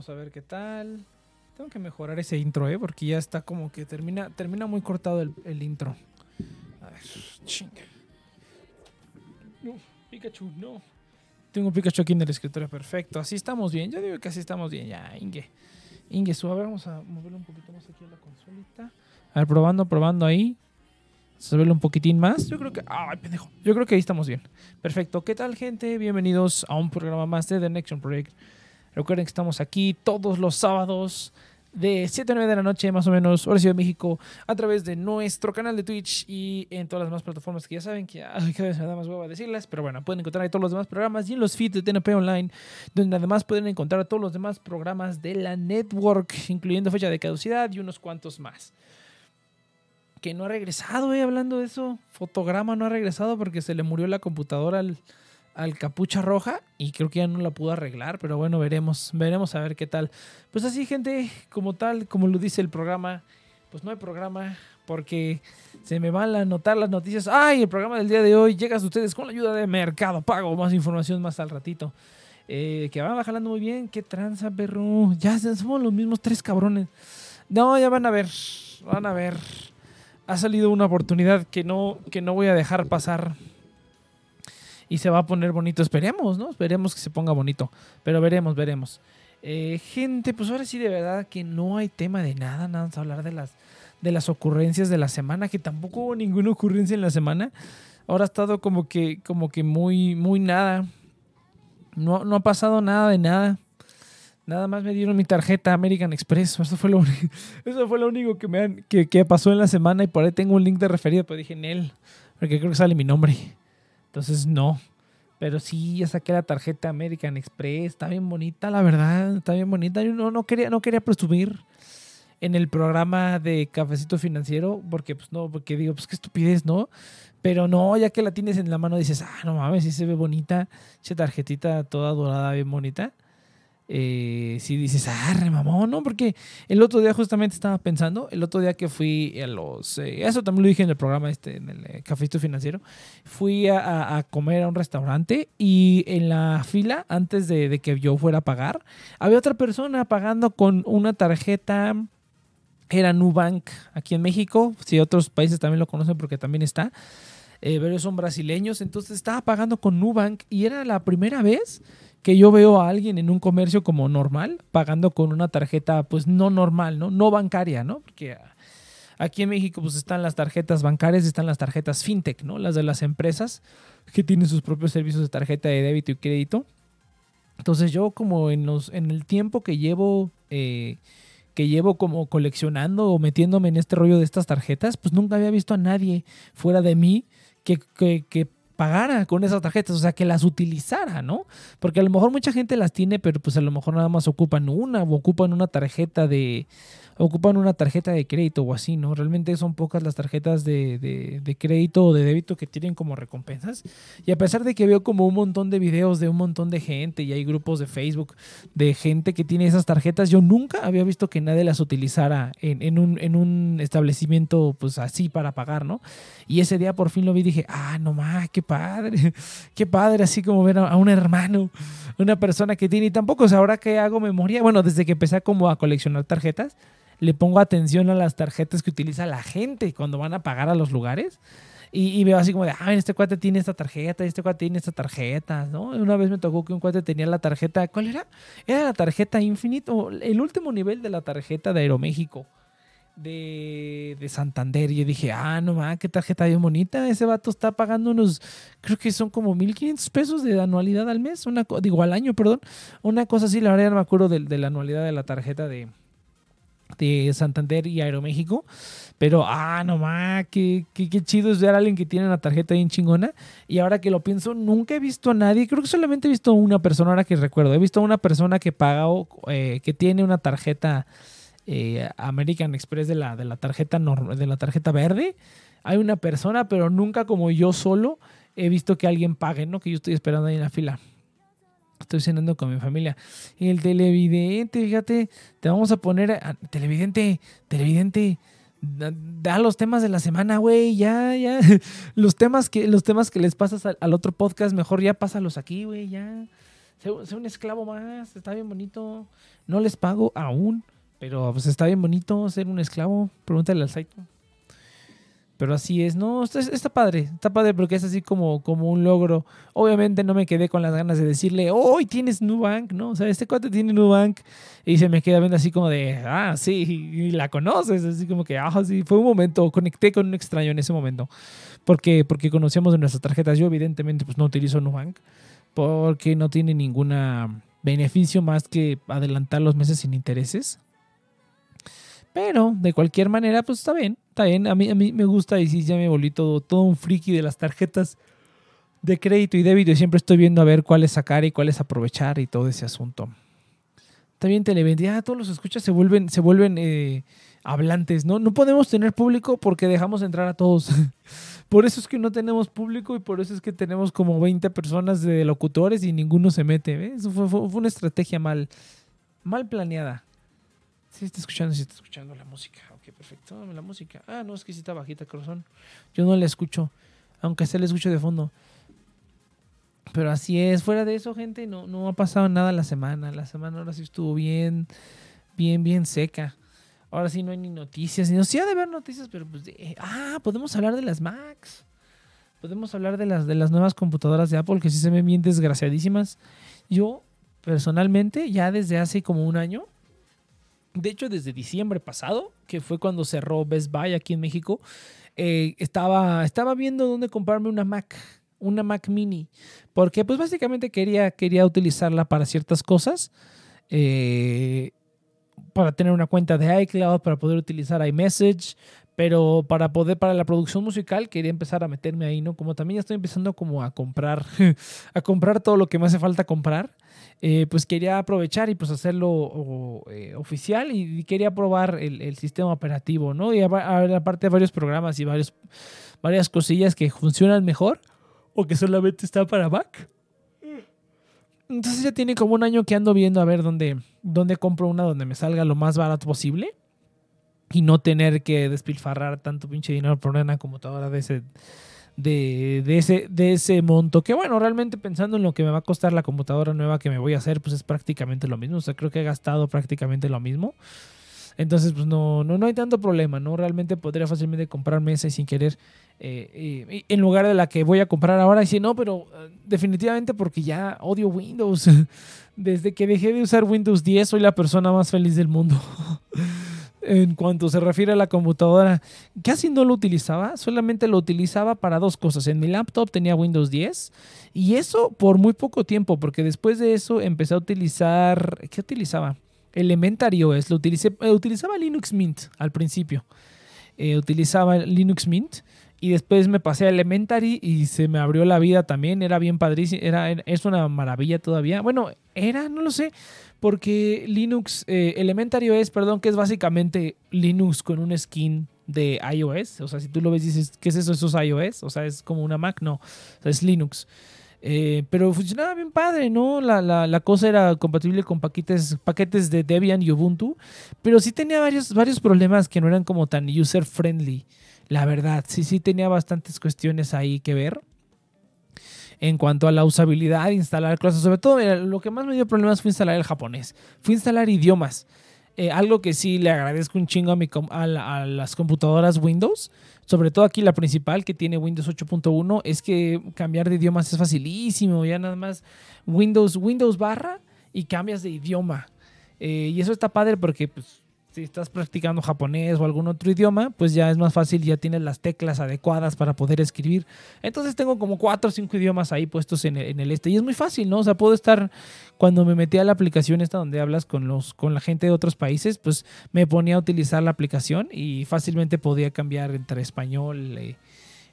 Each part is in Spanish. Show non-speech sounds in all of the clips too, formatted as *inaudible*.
Vamos a ver qué tal. Tengo que mejorar ese intro, ¿eh? Porque ya está como que termina, termina muy cortado el, intro. A ver, chinga. No, Pikachu, no. Tengo Pikachu aquí en el escritorio, perfecto. Así estamos bien. Yo digo que así estamos bien. Ya, Inge. Inge, su, a ver, vamos a moverlo un poquito más aquí a la consolita. A ver, probando, probando ahí. Subirlo un poquitín más. Yo creo que. ¡Ay, pendejo! Yo creo que ahí estamos bien. Perfecto. ¿Qué tal, gente? Bienvenidos a un programa más de The Next Gen Project. Recuerden que estamos aquí todos los sábados de 7 a 9 de la noche, más o menos, hora Ciudad de México, a través de nuestro canal de Twitch y en todas las demás plataformas que ya saben que ay, cada vez me da más decirlas, pero bueno, pueden encontrar ahí todos los demás programas y en los feeds de TNP Online, donde además pueden encontrar todos los demás programas de la network, incluyendo fecha de caducidad y unos cuantos más. Que no ha regresado, eh, hablando de eso. Fotograma no ha regresado porque se le murió la computadora al, al capucha roja y creo que ya no la pudo arreglar, pero bueno, veremos, veremos a ver qué tal. Pues así, gente, como tal, como lo dice el programa, pues no hay programa porque se me van a anotar las noticias. ¡Ay! El programa del día de hoy llega a ustedes con la ayuda de Mercado Pago. Más información más al ratito. Eh, que van jalando muy bien. ¡Qué tranza, perro! Ya somos los mismos tres cabrones. No, ya van a ver. Van a ver. Ha salido una oportunidad que no, que no voy a dejar pasar y se va a poner bonito. Esperemos, ¿no? Esperemos que se ponga bonito. Pero veremos, veremos. Eh, gente, pues ahora sí de verdad que no hay tema de nada. Nada más hablar de las, de las ocurrencias de la semana, que tampoco hubo ninguna ocurrencia en la semana. Ahora ha estado como que, como que muy, muy nada. No, no ha pasado nada de nada. Nada más me dieron mi tarjeta American Express. Eso fue lo, único, *laughs* eso fue lo único que, me han- que, que pasó en la semana. Y por ahí tengo un link de referido, pero dije en él. Porque creo que sale mi nombre. Entonces no. Pero sí, ya saqué la tarjeta American Express. Está bien bonita, la verdad. Está bien bonita. Yo no, no, quería, no quería presumir en el programa de Cafecito Financiero. Porque, pues no, porque digo, pues qué estupidez, ¿no? Pero no, ya que la tienes en la mano dices, ah, no mames, sí se ve bonita. Esa tarjetita toda dorada, bien bonita. Eh, sí dices, ah, re mamón, ¿no? Porque el otro día justamente estaba pensando, el otro día que fui a los, eh, eso también lo dije en el programa este, en el eh, Cafecito Financiero, fui a, a- comer a un restaurante y en la fila, antes de, de que yo fuera a pagar, había otra persona pagando con una tarjeta, era Nubank aquí en México, si otros países también lo conocen porque también está, eh, pero son brasileños, entonces estaba pagando con Nubank y era la primera vez que yo veo a alguien en un comercio como normal, pagando con una tarjeta pues no normal, ¿no? No bancaria, ¿no? Porque aquí en México pues están las tarjetas bancarias, están las tarjetas fintech, ¿no? Las de las empresas que tienen sus propios servicios de tarjeta de débito y crédito. Entonces yo como en, los, en el tiempo que llevo... Eh, que llevo como coleccionando o metiéndome en este rollo de estas tarjetas, pues nunca había visto a nadie fuera de mí que, que, que pagara con esas tarjetas, o sea, que las utilizara, ¿no? Porque a lo mejor mucha gente las tiene, pero pues a lo mejor nada más ocupan una o ocupan una tarjeta de, ocupan una tarjeta de crédito o así, ¿no? Realmente son pocas las tarjetas de, de, crédito o de débito que tienen como recompensas. Y a pesar de que veo como un montón de videos de un montón de gente y hay grupos de Facebook de gente que tiene esas tarjetas, yo nunca había visto que nadie las utilizara en, en, un, en un establecimiento pues así para pagar, ¿no? Y ese día por fin lo vi y dije, ah, no más, qué padre, *laughs* qué padre, así como ver a, un hermano, una persona que tiene, y tampoco, o ahora que hago memoria, bueno, desde que empecé como a coleccionar tarjetas, le pongo atención a las tarjetas que utiliza la gente cuando van a pagar a los lugares. Y, veo así como de, ah, este cuate tiene esta tarjeta, este cuate tiene esta tarjeta, ¿no? Una vez me tocó que un cuate tenía la tarjeta, ¿cuál era? Era la tarjeta Infinite, el último nivel de la tarjeta de Aeroméxico, de, de Santander. Y yo dije, ah, no mames, qué tarjeta bien bonita. Ese vato está pagando unos, creo que son como 1.500 pesos de anualidad al mes, una, digo, al año, perdón. Una cosa así, la verdad ya no me acuerdo de, de la anualidad de la tarjeta de, de Santander y Aeroméxico. Pero, ah, no más, qué, qué, chido es ver a alguien que tiene una tarjeta bien chingona. Y ahora que lo pienso, nunca he visto a nadie, creo que solamente he visto a una persona ahora que recuerdo. He visto a una persona que paga, eh, que tiene una tarjeta eh, American Express de la, de la tarjeta de la tarjeta verde. Hay una persona, pero nunca como yo solo he visto que alguien pague, ¿no? Que yo estoy esperando ahí en la fila estoy cenando con mi familia. El televidente, fíjate, te vamos a poner, televidente, televidente, da, los temas de la semana, güey, ya, ya. *laughs* Los temas que, los temas que les pasas al, otro podcast, mejor ya pásalos aquí, güey, ya. Sé, un esclavo más, está bien bonito. No les pago aún, pero pues está bien bonito ser un esclavo. Pregúntale al Saito. Pero así es, no, está, padre, está padre porque es así como, como un logro. Obviamente no me quedé con las ganas de decirle, hoy tienes Nubank, ¿no? O sea, este cuate tiene Nubank y se me queda viendo así como de, ah, sí, y la conoces, así como que, ah, sí, fue un momento, conecté con un extraño en ese momento, porque, porque conocíamos nuestras tarjetas. Yo evidentemente pues no utilizo Nubank porque no tiene ningún beneficio más que adelantar los meses sin intereses. Pero de cualquier manera, pues está bien, está bien. A mí, a mí me gusta y sí, ya me volví todo, todo un friki de las tarjetas de crédito y débito y siempre estoy viendo a ver cuáles sacar y cuáles aprovechar y todo ese asunto. También televendía, ah, todos los escuchas se vuelven, se vuelven eh, hablantes, ¿no? No podemos tener público porque dejamos entrar a todos. *laughs* por eso es que no tenemos público y por eso es que tenemos como 20 personas de locutores y ninguno se mete. Eso fue, fue, una estrategia mal, mal planeada. Sí, está escuchando, sí está escuchando la música. Ok, perfecto. La música. Ah, no, es que sí está bajita, corazón. Yo no la escucho, aunque se la escucho de fondo. Pero así es. Fuera de eso, gente, no, no ha pasado nada la semana. La semana ahora sí estuvo bien, bien, bien seca. Ahora sí no hay ni noticias. no, sí ha de haber noticias, pero pues... ah, podemos hablar de las Macs. Podemos hablar de las, de las nuevas computadoras de Apple que sí se ven bien desgraciadísimas. Yo, personalmente, ya desde hace como un año, de hecho, desde diciembre pasado, que fue cuando cerró Best Buy aquí en México, eh, estaba, estaba viendo dónde comprarme una Mac, una Mac mini, porque pues básicamente quería, quería utilizarla para ciertas cosas, eh, para tener una cuenta de iCloud, para poder utilizar iMessage, pero para poder, para la producción musical, quería empezar a meterme ahí, ¿no? Como también ya estoy empezando como a comprar, *laughs* a comprar todo lo que me hace falta comprar. Eh, pues quería aprovechar y pues hacerlo eh, oficial y quería probar el, sistema operativo, ¿no? Y aparte varios programas y varios, varias cosillas que funcionan mejor o que solamente están para Mac. Entonces ya tiene como un año que ando viendo a ver dónde, dónde compro una donde me salga lo más barato posible y no tener que despilfarrar tanto pinche dinero por una computadora de ese de, ese, de ese monto. Que bueno, realmente pensando en lo que me va a costar la computadora nueva que me voy a hacer, pues es prácticamente lo mismo. O sea, creo que he gastado prácticamente lo mismo. Entonces, pues no, no, no hay tanto problema, ¿no? Realmente podría fácilmente comprarme esa sin querer, eh, en lugar de la que voy a comprar ahora, y si no, pero eh, definitivamente porque ya odio Windows. *laughs* Desde que dejé de usar Windows 10 soy la persona más feliz del mundo. *laughs* en cuanto se refiere a la computadora, casi no lo utilizaba, solamente lo utilizaba para dos cosas. En mi laptop tenía Windows 10 y eso por muy poco tiempo, porque después de eso empecé a utilizar, ¿qué utilizaba? Elementary OS, lo eh, utilizaba Linux Mint al principio. Eh, utilizaba Linux Mint y después me pasé a Elementary y se me abrió la vida también. Era bien padrísimo, era, es una maravilla todavía. Bueno, era, no lo sé, porque Linux, eh, Elementary OS, perdón, que es básicamente Linux con un skin de iOS. O sea, si tú lo ves dices, ¿qué es eso? ¿Eso es iOS? O sea, es como una Mac, no, o sea, es Linux. Eh, pero funcionaba bien padre, ¿no? La, la, cosa era compatible con paquetes, paquetes de Debian y Ubuntu, pero sí tenía varios, varios problemas que no eran como tan user friendly, la verdad. Sí, sí tenía bastantes cuestiones ahí que ver en cuanto a la usabilidad instalar cosas. Sobre todo, lo que más me dio problemas fue instalar el japonés. Fue instalar idiomas. Eh, algo que sí le agradezco un chingo a, mi a, a, las computadoras Windows, sobre todo aquí la principal que tiene Windows 8.1, es que cambiar de idiomas es facilísimo. Ya nada más Windows, Windows barra y cambias de idioma. Eh, y eso está padre porque pues, si estás practicando japonés o algún otro idioma, pues ya es más fácil, ya tienes las teclas adecuadas para poder escribir. Entonces tengo como cuatro o cinco idiomas ahí puestos en el, este y es muy fácil, ¿no? O sea, puedo estar, cuando me metí a la aplicación esta donde hablas con, los, con la gente de otros países, pues me ponía a utilizar la aplicación y fácilmente podía cambiar entre español. Eh,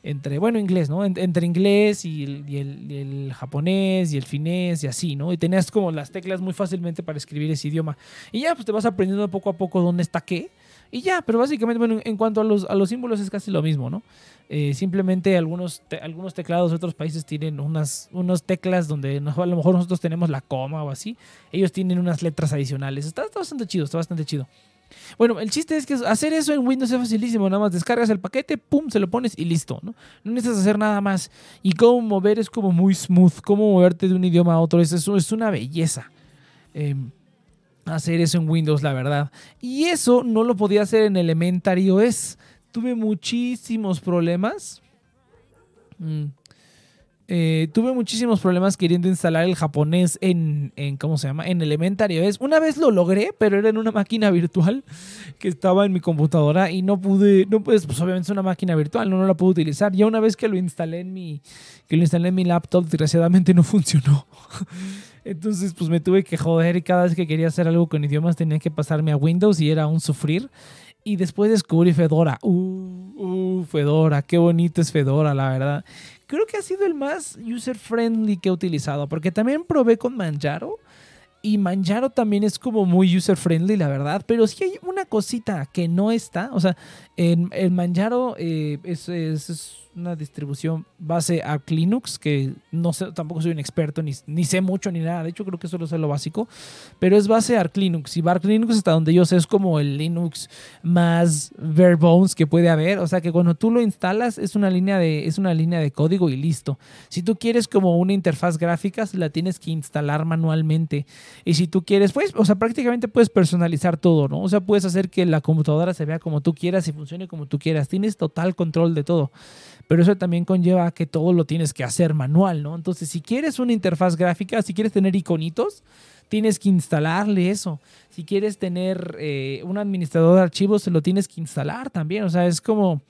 entre, bueno, inglés, ¿no? Entre inglés y el, japonés y el finés y así, ¿no? Y tenías como las teclas muy fácilmente para escribir ese idioma. Y ya, pues te vas aprendiendo poco a poco dónde está qué. Y ya, pero básicamente, bueno, en cuanto a los, a los símbolos es casi lo mismo, ¿no? Eh, simplemente algunos, algunos teclados de otros países tienen unas, unas teclas donde a lo mejor nosotros tenemos la coma o así. Ellos tienen unas letras adicionales. está bastante chido, está bastante chido. Bueno, el chiste es que hacer eso en Windows es facilísimo. Nada más descargas el paquete, pum, se lo pones y listo. No, no necesitas hacer nada más. Y cómo mover es como muy smooth. Cómo moverte de un idioma a otro es, es una belleza. Em, hacer eso en Windows, la verdad. Y eso no lo podía hacer en Elementary OS. Tuve muchísimos problemas. Mm. Eh, tuve muchísimos problemas queriendo instalar el japonés en, ¿cómo se llama? En Elementary. Una vez lo logré, pero era en una máquina virtual *laughs* que estaba en mi computadora y no pude, no pues, pues obviamente es una máquina virtual, no, no la pude utilizar. Ya una vez que lo instalé en mi, que lo instalé en mi laptop, desgraciadamente no *laughs* funcionó. Entonces, pues me tuve que joder y cada vez que quería hacer algo con idiomas tenía que pasarme a Windows y era un sufrir. Y después descubrí Fedora. Uh, uh, Fedora, qué bonito es Fedora, la verdad creo que ha sido el más user friendly que he utilizado, porque también probé con Manjaro y Manjaro también es como muy user friendly, la verdad, pero sí hay una cosita que no está, o sea, en, Manjaro eh, es, es una distribución base a Linux, que no sé, tampoco soy un experto, ni, ni, sé mucho ni nada. De hecho, creo que solo sé lo básico. Pero es base a Linux. Y Arch Linux, hasta donde yo sé, es como el Linux más bare bones que puede haber. O sea que cuando tú lo instalas, es una línea de, es una línea de código y listo. Si tú quieres como una interfaz gráfica, la tienes que instalar manualmente. Y si tú quieres, pues, o sea, prácticamente puedes personalizar todo, ¿no? O sea, puedes hacer que la computadora se vea como tú quieras y como tú quieras. Tienes total control de todo pero eso también conlleva que todo lo tienes que hacer manual, ¿no? Entonces, si quieres una interfaz gráfica, si quieres tener iconitos, tienes que instalarle eso. Si quieres tener eh, un administrador de archivos, se lo tienes que instalar también. O sea, es como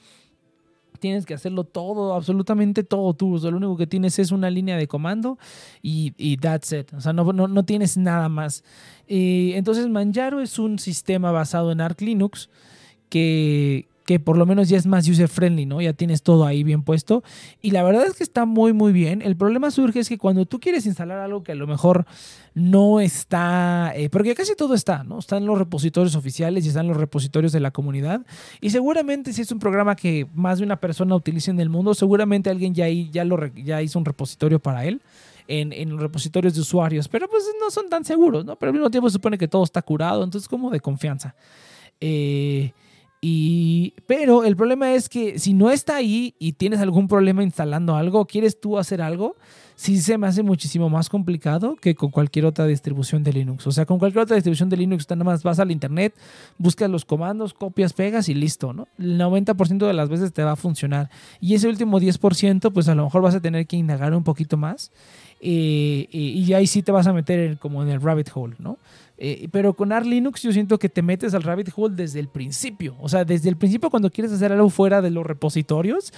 tienes que hacerlo todo, absolutamente todo tú. O sea, lo único que tienes es una línea de comando y, y that's it. O sea, no, no, no tienes nada más. Eh, entonces, Manjaro es un sistema basado en Arch Linux que, que por lo menos ya es más user friendly, ¿no? Ya tienes todo ahí bien puesto. Y la verdad es que está muy, muy bien. El problema surge es que cuando tú quieres instalar algo que a lo mejor no está, eh, porque casi todo está, ¿no? Están los repositorios oficiales y están los repositorios de la comunidad. Y seguramente si es un programa que más de una persona utiliza en el mundo, seguramente alguien ya, ya, lo, ya hizo un repositorio para él. En, en, repositorios de usuarios, pero pues no son tan seguros, ¿no? Pero al mismo tiempo se supone que todo está curado, entonces como de confianza. Eh, y, pero el problema es que si no está ahí y tienes algún problema instalando algo, quieres tú hacer algo, sí se me hace muchísimo más complicado que con cualquier otra distribución de Linux. O sea, con cualquier otra distribución de Linux, nada más vas al internet, buscas los comandos, copias, pegas y listo, ¿no? El 90% de las veces te va a funcionar. Y ese último 10%, pues a lo mejor vas a tener que indagar un poquito más. Eh, y ahí sí te vas a meter como en el rabbit hole, ¿no? Eh, pero con Arch Linux yo siento que te metes al rabbit hole desde el principio. O sea, desde el principio cuando quieres hacer algo fuera de los repositorios,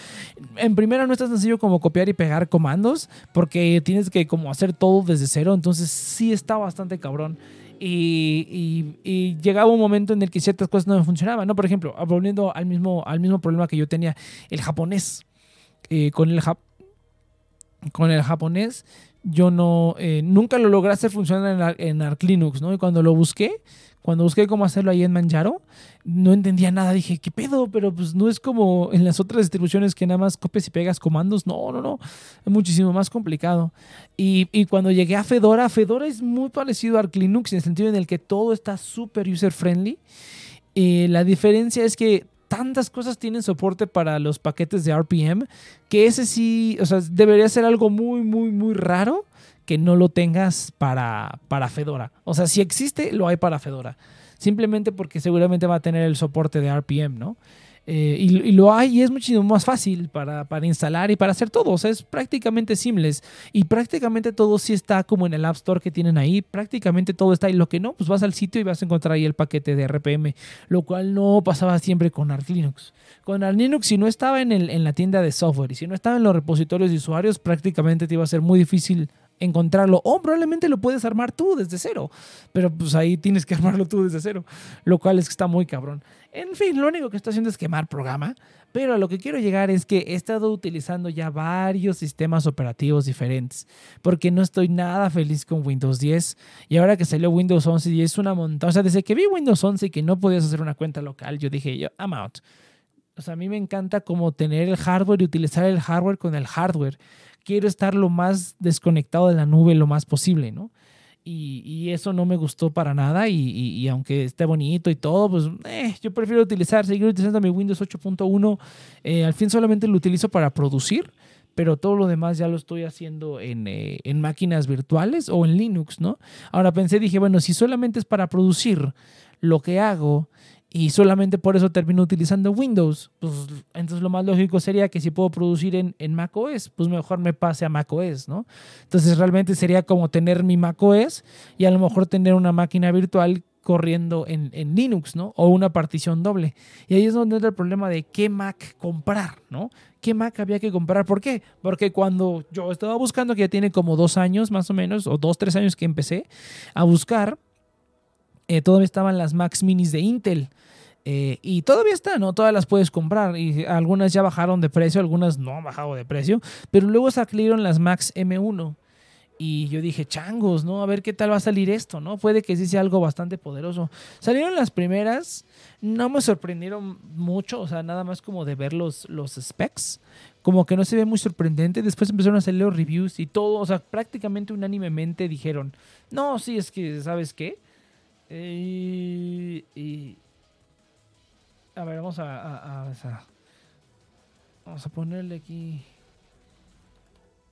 en primera no es tan sencillo como copiar y pegar comandos, porque tienes que como hacer todo desde cero. Entonces sí está bastante cabrón. Y, llegaba un momento en el que ciertas cosas no me funcionaban, ¿no? Por ejemplo, volviendo al mismo, al mismo problema que yo tenía, el japonés. Eh, con, el con el japonés yo no, eh, nunca lo logré hacer funcionar en, Arch Linux, ¿no? Y cuando lo busqué, cuando busqué cómo hacerlo ahí en Manjaro, no entendía nada. Dije, ¿qué pedo? Pero pues no es como en las otras distribuciones que nada más copias y pegas comandos. No, no, no. Es muchísimo más complicado. Y, y cuando llegué a Fedora, Fedora es muy parecido a Arch Linux en el sentido en el que todo está súper user friendly. Eh, la diferencia es que tantas cosas tienen soporte para los paquetes de RPM que ese sí, o sea, debería ser algo muy, muy, muy raro que no lo tengas para, para Fedora. O sea, si existe, lo hay para Fedora. Simplemente porque seguramente va a tener el soporte de RPM, ¿no? Eh, y, lo hay y es muchísimo más fácil para, instalar y para hacer todo. O sea, es prácticamente simples. Y prácticamente todo sí está como en el App Store que tienen ahí. Prácticamente todo está. Y lo que no, pues vas al sitio y vas a encontrar ahí el paquete de RPM. Lo cual no pasaba siempre con Arch Linux. Con Arch Linux, si no estaba en, el, en la tienda de software y si no estaba en los repositorios de usuarios, prácticamente te iba a ser muy difícil encontrarlo o probablemente lo puedes armar tú desde cero, pero pues ahí tienes que *laughs* armarlo tú desde cero, lo cual es que está muy cabrón. En fin, lo único que estoy haciendo es quemar programa, pero a lo que quiero llegar es que he estado utilizando ya varios sistemas operativos diferentes, porque no estoy nada feliz con Windows 10 y ahora que salió Windows 11 y es una montaña, o sea, desde que vi Windows 11 y que no podías hacer una cuenta local, yo dije, yo, I'm out. O sea, a mí me encanta como tener el hardware y utilizar el hardware con el hardware quiero estar lo más desconectado de la nube lo más posible, ¿no? Y, eso no me gustó para nada y, aunque esté bonito y todo, pues eh, yo prefiero utilizar, seguir utilizando mi Windows 8.1. Eh, al fin solamente lo utilizo para producir, pero todo lo demás ya lo estoy haciendo en, eh, en, máquinas virtuales o en Linux, ¿no? Ahora pensé, dije, bueno, si solamente es para producir lo que hago y solamente por eso termino utilizando Windows, pues entonces lo más lógico sería que si puedo producir en, en macOS, pues mejor me pase a macOS, ¿no? Entonces realmente sería como tener mi macOS y a lo mejor tener una máquina virtual corriendo en, en, Linux, ¿no? O una partición doble. Y ahí es donde entra el problema de qué Mac comprar, ¿no? ¿Qué Mac había que comprar? ¿Por qué? Porque cuando yo estaba buscando, que ya tiene como dos años más o menos, o dos, tres años que empecé a buscar, eh, todavía estaban las Macs Minis de Intel. Eh, y todavía están, ¿no? Todas las puedes comprar. Y algunas ya bajaron de precio, algunas no han bajado de precio. Pero luego salieron las Macs M1. Y yo dije, changos, ¿no? A ver qué tal va a salir esto, ¿no? Puede que sí sea algo bastante poderoso. Salieron las primeras, no me sorprendieron mucho, o sea, nada más como de ver los, los specs. Como que no se ve muy sorprendente. Después empezaron a salir los reviews y todo, o sea, prácticamente unánimemente dijeron, no, sí, es que, ¿sabes qué? Y, a ver, vamos a, vamos a ponerle aquí.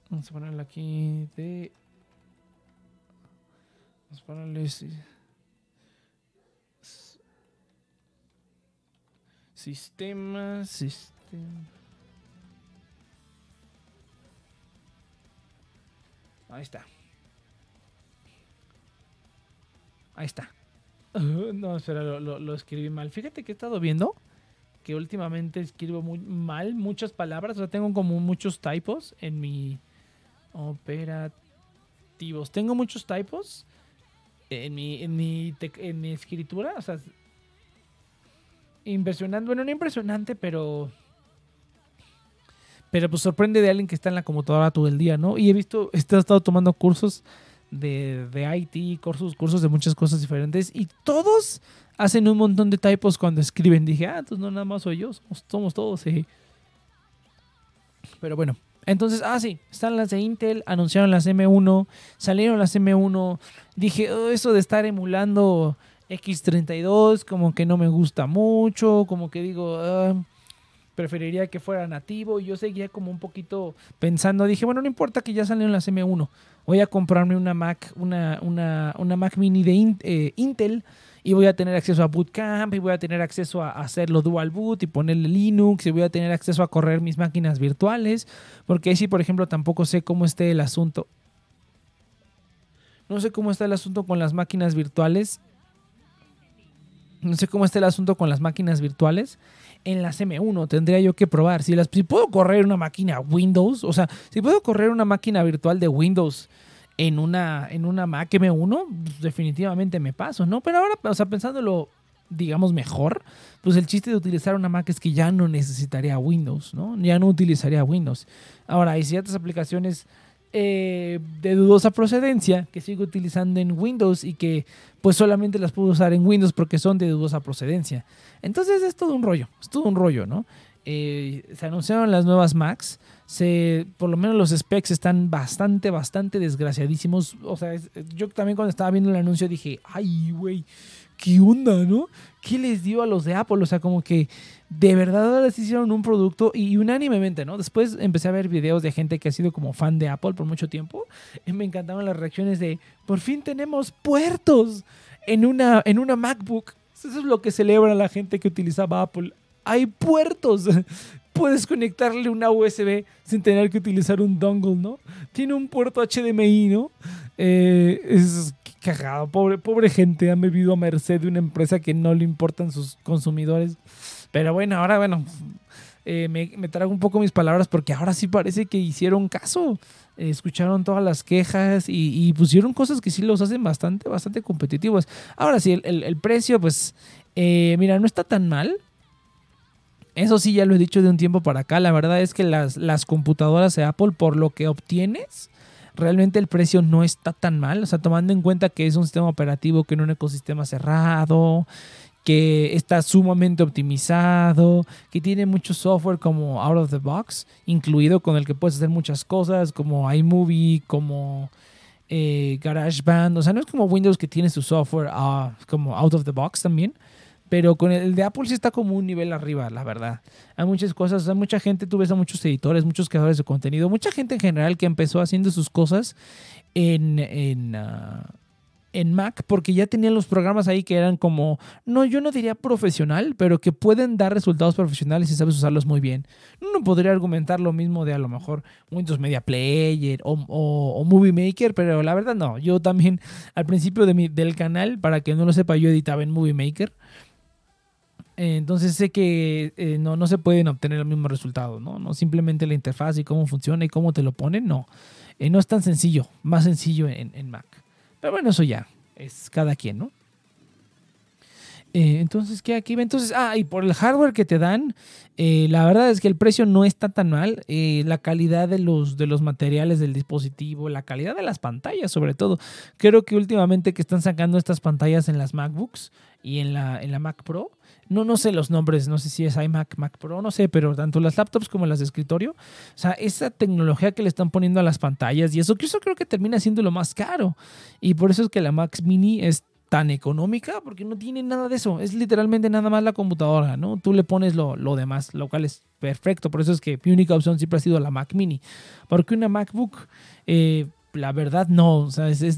Vamos a ponerle aquí de. Vamos a ponerle. Sistema, sistema. Ahí está. Ahí está. *laughs* no, espera, lo, escribí mal. Fíjate que he estado viendo que últimamente escribo muy mal muchas palabras. O sea, tengo como muchos typos en mi operativos. Tengo muchos typos en mi, en mi, en mi escritura. O sea, impresionante. Bueno, no impresionante, pero. Pero pues sorprende de alguien que está en la computadora todo el día, ¿no? Y he visto, he estado tomando cursos de, de IT, cursos, cursos de muchas cosas diferentes y todos hacen un montón de typos cuando escriben. Dije, ah, entonces no nada más soy yo, somos, todos. Sí. Pero bueno, entonces, ah, sí, están las de Intel, anunciaron las M1, salieron las M1. Dije, oh, eso de estar emulando X32, como que no me gusta mucho, como que digo, ah, preferiría que fuera nativo. Y yo seguía como un poquito pensando, dije, bueno, no importa que ya salieron las M1, voy a comprarme una Mac, una, una, una Mac mini de eh, Intel y voy a tener acceso a Bootcamp y voy a tener acceso a hacerlo dual boot y ponerle Linux y voy a tener acceso a correr mis máquinas virtuales, porque sí, por ejemplo, tampoco sé cómo esté el asunto. No sé cómo está el asunto con las máquinas virtuales. No sé cómo está el asunto con las máquinas virtuales. En las M1 tendría yo que probar. Si, las, puedo correr una máquina Windows, o sea, si puedo correr una máquina virtual de Windows en una, en una Mac M1, pues, definitivamente me paso, ¿no? Pero ahora, o sea, pensándolo, digamos, mejor, pues el chiste de utilizar una Mac es que ya no necesitaría Windows, ¿no? Ya no utilizaría Windows. Ahora, hay ciertas aplicaciones eh, de dudosa procedencia que sigo utilizando en Windows y que pues solamente las puedo usar en Windows porque son de dudosa procedencia. Entonces es todo un rollo, es todo un rollo, ¿no? Eh, se anunciaron las nuevas Macs, se, por lo menos los specs están bastante, bastante desgraciadísimos. O sea, yo también cuando estaba viendo el anuncio dije, ay, güey, ¿qué onda, no? ¿Qué les dio a los de Apple? O sea, como que de verdad les hicieron un producto y unánimemente, ¿no? Después empecé a ver videos de gente que ha sido como fan de Apple por mucho tiempo y me encantaban las reacciones de, por fin tenemos puertos en una, en una MacBook. Eso es lo que celebra la gente que utilizaba Apple hay puertos. *laughs* Puedes conectarle una USB sin tener que utilizar un dongle, ¿no? Tiene un puerto HDMI, ¿no? Eh, es cagado. Pobre, pobre gente, han vivido a merced de una empresa que no le importan sus consumidores. Pero bueno, ahora, bueno, eh, me, me, trago un poco mis palabras porque ahora sí parece que hicieron caso. escucharon todas las quejas y, pusieron cosas que sí los hacen bastante, bastante competitivos. Ahora sí, el, precio, pues, eh, mira, no está tan mal. Eso sí, ya lo he dicho de un tiempo para acá. La verdad es que las, las computadoras de Apple, por lo que obtienes, realmente el precio no está tan mal. O sea, tomando en cuenta que es un sistema operativo que en un ecosistema cerrado, que está sumamente optimizado, que tiene mucho software como out of the box, incluido con el que puedes hacer muchas cosas, como iMovie, como eh, GarageBand. O sea, no es como Windows que tiene su software ah, como out of the box también. Pero con el de Apple sí está como un nivel arriba, la verdad. Hay muchas cosas, hay mucha gente, tú ves a muchos editores, muchos creadores de contenido, mucha gente en general que empezó haciendo sus cosas en, en, ah, en Mac porque ya tenían los programas ahí que eran como, no, yo no diría profesional, pero que pueden dar resultados profesionales si sabes usarlos muy bien. No podría argumentar lo mismo de a lo mejor Windows Media Player o, o, Movie Maker, pero la verdad no. Yo también al principio de mi, del canal, para que no lo sepa, yo editaba en Movie Maker entonces sé que eh, no, no se pueden obtener el mismo resultado, ¿no? No simplemente la interfaz y cómo funciona y cómo te lo ponen, no. Eh, no es tan sencillo, más sencillo en, en, Mac. Pero bueno, eso ya es cada quien, ¿no? Eh, entonces, ¿qué aquí? Entonces, ah, y por el hardware que te dan, la verdad es que el precio no está tan mal. la calidad de los, de los materiales del dispositivo, la calidad de las pantallas, sobre todo. Creo que últimamente que están sacando estas pantallas en las MacBooks y en la, en la Mac Pro, no, no sé los nombres, no sé si es iMac, Mac Pro, no sé, pero tanto las laptops como las de escritorio, o sea, esa tecnología que le están poniendo a las pantallas y eso, que creo que termina siendo lo más caro. Y por eso es que la Mac Mini es tan económica, porque no tiene nada de eso, es literalmente nada más la computadora, ¿no? Tú le pones lo, lo demás, lo cual es perfecto, por eso es que mi única opción siempre ha sido la Mac Mini, porque una MacBook... Eh, la verdad no, o sea, es, es,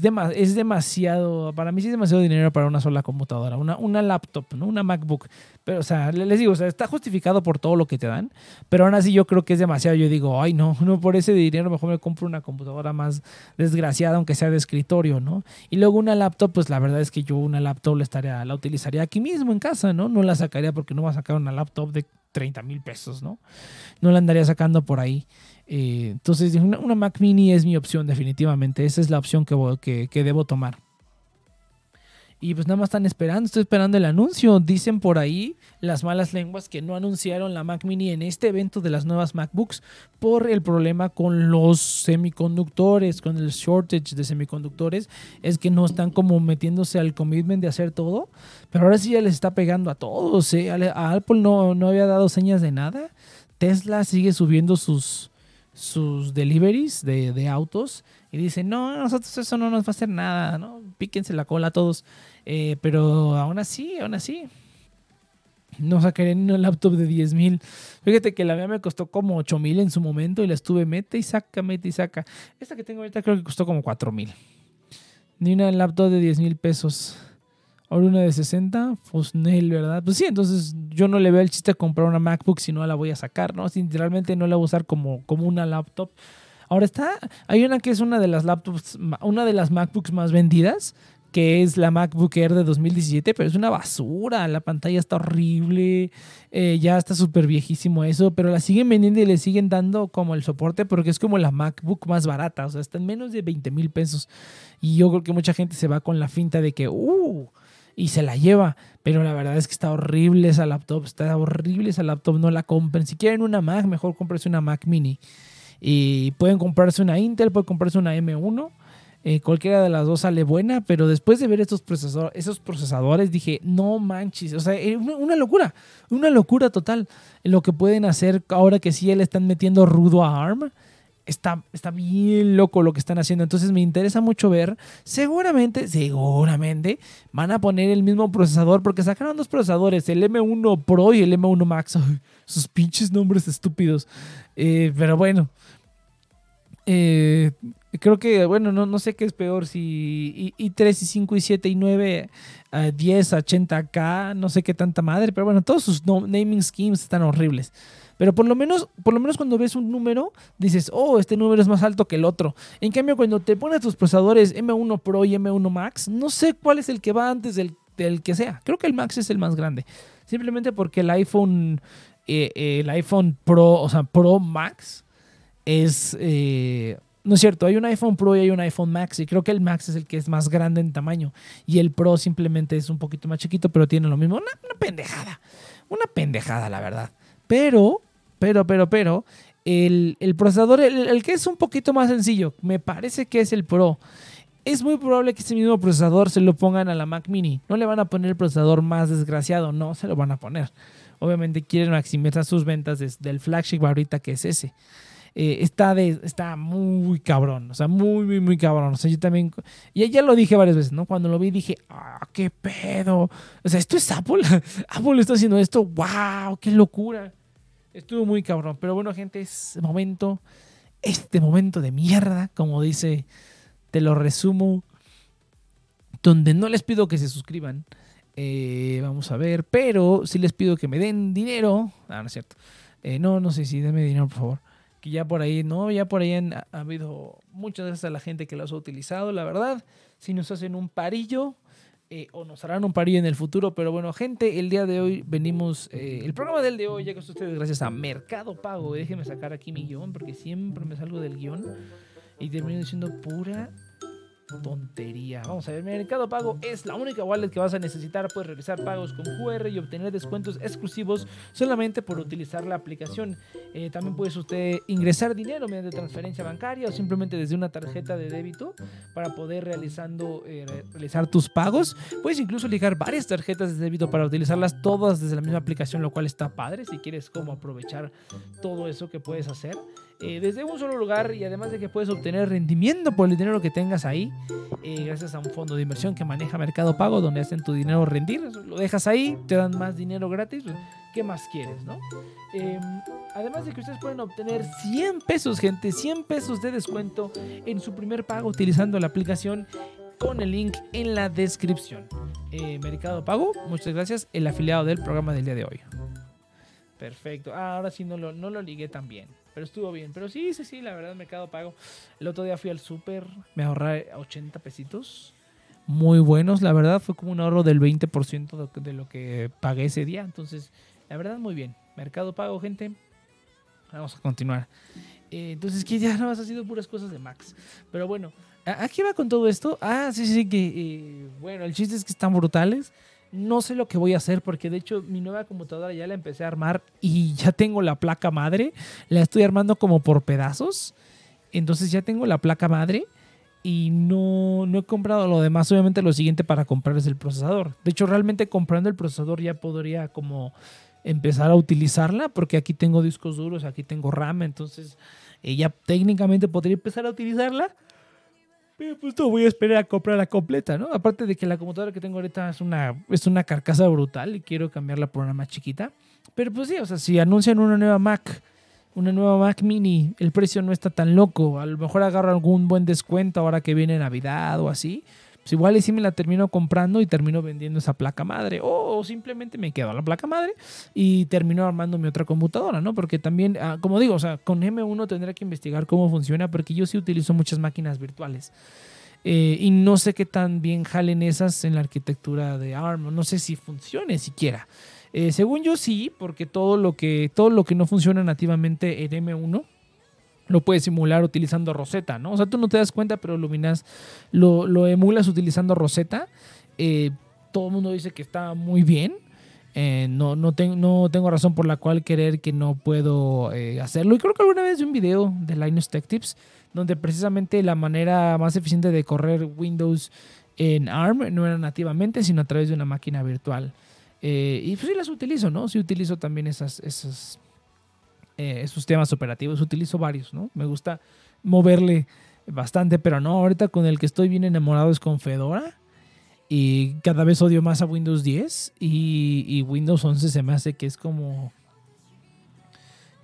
demasiado, para mí sí es demasiado dinero para una sola computadora, una, una laptop, ¿no? una MacBook. Pero, o sea, les digo, o sea, está justificado por todo lo que te dan, pero aún así yo creo que es demasiado. Yo digo, ay, no, no por ese dinero mejor me compro una computadora más desgraciada, aunque sea de escritorio, ¿no? Y luego una laptop, pues la verdad es que yo una laptop la, estaría, la utilizaría aquí mismo en casa, ¿no? No la sacaría porque no va a sacar una laptop de 30 mil pesos, ¿no? No la andaría sacando por ahí. Eh, entonces, una, Mac mini es mi opción definitivamente. Esa es la opción que, que, debo tomar. Y pues nada más están esperando, estoy esperando el anuncio. Dicen por ahí las malas lenguas que no anunciaron la Mac mini en este evento de las nuevas MacBooks por el problema con los semiconductores, con el shortage de semiconductores. Es que no están como metiéndose al commitment de hacer todo. Pero ahora sí ya les está pegando a todos. ¿eh? A Apple no, no había dado señas de nada. Tesla sigue subiendo sus, sus deliveries de, autos y dicen, no, nosotros eso no nos va a hacer nada, ¿no? Píquense la cola a todos. Eh, pero aún así, aún así, No sacaré ni una laptop de 10 mil. Fíjate que la mía me costó como 8 mil en su momento y la estuve mete y saca, mete y saca. Esta que tengo ahorita creo que costó como 4 mil. Ni una laptop de 10 mil pesos. Ahora una de 60, Fosnel, ¿verdad? Pues sí, entonces yo no le veo el chiste de comprar una MacBook si no la voy a sacar, ¿no? Si realmente no la voy a usar como, como una laptop. Ahora está, hay una que es una de las laptops, una de las MacBooks más vendidas, que es la MacBook Air de 2017, pero es una basura, la pantalla está horrible, eh, ya está súper viejísimo eso, pero la siguen vendiendo y le siguen dando como el soporte porque es como la MacBook más barata, o sea, está en menos de 20 mil pesos. Y yo creo que mucha gente se va con la finta de que, uh, y se la lleva, pero la verdad es que está horrible esa laptop, está horrible esa laptop, no la compren. Si quieren una Mac, mejor cómprense una Mac mini. Y pueden comprarse una Intel, pueden comprarse una M1 eh, cualquiera de las dos sale buena, pero después de ver estos procesadores, esos procesadores dije, no manches, o sea, eh, una, locura, una locura total. Lo que pueden hacer ahora que sí le están metiendo rudo a ARM, está, está bien loco lo que están haciendo. Entonces me interesa mucho ver, seguramente, seguramente van a poner el mismo procesador, porque sacaron dos procesadores, el M1 Pro y el M1 Max. sus pinches nombres estúpidos. Eh, pero bueno. Eh, Creo que, bueno, no, no sé qué es peor, si y, 3 y 5 y 7 y 9, a 10, 80K, no sé qué tanta madre, pero bueno, todos sus naming schemes están horribles. Pero por lo menos, por lo menos cuando ves un número, dices, oh, este número es más alto que el otro. En cambio, cuando te pones tus procesadores M1 Pro y M1 Max, no sé cuál es el que va antes del, del que sea. Creo que el Max es el más grande. Simplemente porque el iPhone, eh, el iPhone Pro, o sea, Pro Max, es... Eh, no es cierto, hay un iPhone Pro y hay un iPhone Max y creo que el Max es el que es más grande en tamaño y el Pro simplemente es un poquito más chiquito pero tiene lo mismo. Una, pendejada, una pendejada la verdad. Pero, pero, pero, pero, el, procesador, el, que es un poquito más sencillo, me parece que es el Pro. Es muy probable que ese mismo procesador se lo pongan a la Mac Mini. No le van a poner el procesador más desgraciado, no se lo van a poner. Obviamente quieren maximizar sus ventas del flagship ahorita que es ese. Eh, está, de, está muy cabrón, o sea, muy, muy, muy cabrón. O sea, yo también, y ya lo dije varias veces, ¿no? Cuando lo vi dije, ah, qué pedo. O sea, esto es Apple. *laughs* Apple está haciendo esto, wow, qué locura. Estuvo muy cabrón. Pero bueno, gente, es momento, este momento de mierda, como dice, te lo resumo, donde no les pido que se suscriban. Eh, vamos a ver, pero sí les pido que me den dinero. Ah, no es cierto. Eh, no, no sé si denme dinero, por favor que ya por ahí, ¿no? Ya por ahí ha habido muchas gracias a la gente que los ha utilizado, la verdad. Si nos hacen un parillo eh, o nos harán un parillo en el futuro, pero bueno, gente, el día de hoy venimos, eh, el programa del de hoy llega a ustedes gracias a Mercado Pago. Déjenme sacar aquí mi guion porque siempre me salgo del guion y termino diciendo pura tontería. Vamos a ver, Mercado Pago es la única wallet que vas a necesitar. Puedes realizar pagos con QR y obtener descuentos exclusivos solamente por utilizar la aplicación. Eh, también puedes usted ingresar dinero mediante transferencia bancaria o simplemente desde una tarjeta de débito para poder realizando, eh, realizar tus pagos. Puedes incluso ligar varias tarjetas de débito para utilizarlas todas desde la misma aplicación, lo cual está padre si quieres como aprovechar todo eso que puedes hacer. Eh, desde un solo lugar y además de que puedes obtener rendimiento por el dinero que tengas ahí, eh, gracias a un fondo de inversión que maneja Mercado Pago, donde hacen tu dinero rendir, lo dejas ahí, te dan más dinero gratis, pues, ¿qué más quieres, no? Em, además de que ustedes pueden obtener 100 pesos, gente, 100 pesos de descuento en su primer pago utilizando la aplicación con el link en la descripción. Eh, Mercado Pago, muchas gracias, el afiliado del programa del día de hoy. Perfecto. Ah, ahora sí no lo, no lo ligué tan bien. Pero estuvo bien. Pero sí, sí, sí, la verdad, Mercado Pago. El otro día fui al súper, me ahorré 80 pesitos. Muy buenos, la verdad, fue como un ahorro del 20% de lo que pagué ese día. Entonces, la verdad, muy bien. Mercado Pago, gente. Vamos a continuar. Eh, entonces, que ya *laughs* no ha sido puras cosas de Max. Pero bueno, ¿a, qué va con todo esto? Ah, sí, sí, que. Eh, bueno, el chiste es que están brutales. No sé lo que voy a hacer porque de hecho mi nueva computadora ya la empecé a armar y ya tengo la placa madre. La estoy armando como por pedazos. Entonces ya tengo la placa madre y no, no he comprado lo demás. Obviamente lo siguiente para comprar es el procesador. De hecho realmente comprando el procesador ya podría como empezar a utilizarla porque aquí tengo discos duros, aquí tengo RAM. Entonces eh, ya técnicamente podría empezar a utilizarla. Pues no voy a esperar a comprar la completa, ¿no? Aparte de que la computadora que tengo ahorita es una, es una carcasa brutal y quiero cambiarla por una más chiquita. Pero pues sí, o sea, si anuncian una nueva Mac, una nueva Mac mini, el precio no está tan loco. A lo mejor agarro algún buen descuento ahora que viene Navidad o así. Igual y sí me la termino comprando y termino vendiendo esa placa madre. O, simplemente me quedo la placa madre y termino armando mi otra computadora, ¿no? Porque también, ah, como digo, o sea, con M1 tendré que investigar cómo funciona porque yo sí utilizo muchas máquinas virtuales. Eh, y no sé qué tan bien jalen esas en la arquitectura de ARM. No sé si funcione siquiera. Eh, según yo sí, porque todo lo que, todo lo que no funciona nativamente en M1 lo puedes simular utilizando Rosetta, ¿no? O sea, tú no te das cuenta, pero Luminas lo, lo emulas utilizando Rosetta. Eh, todo el mundo dice que está muy bien. Eh, no, no, no, tengo razón por la cual querer que no puedo eh, hacerlo. Y creo que alguna vez vi un video de Linus Tech Tips donde precisamente la manera más eficiente de correr Windows en ARM no era nativamente, sino a través de una máquina virtual. y pues sí las utilizo, ¿no? Sí utilizo también esas, esas eh, esos temas operativos. Utilizo varios, ¿no? Me gusta moverle bastante, pero no, ahorita con el que estoy bien enamorado es con Fedora. Y cada vez odio más a Windows 10 y, Windows 11 se me hace que es como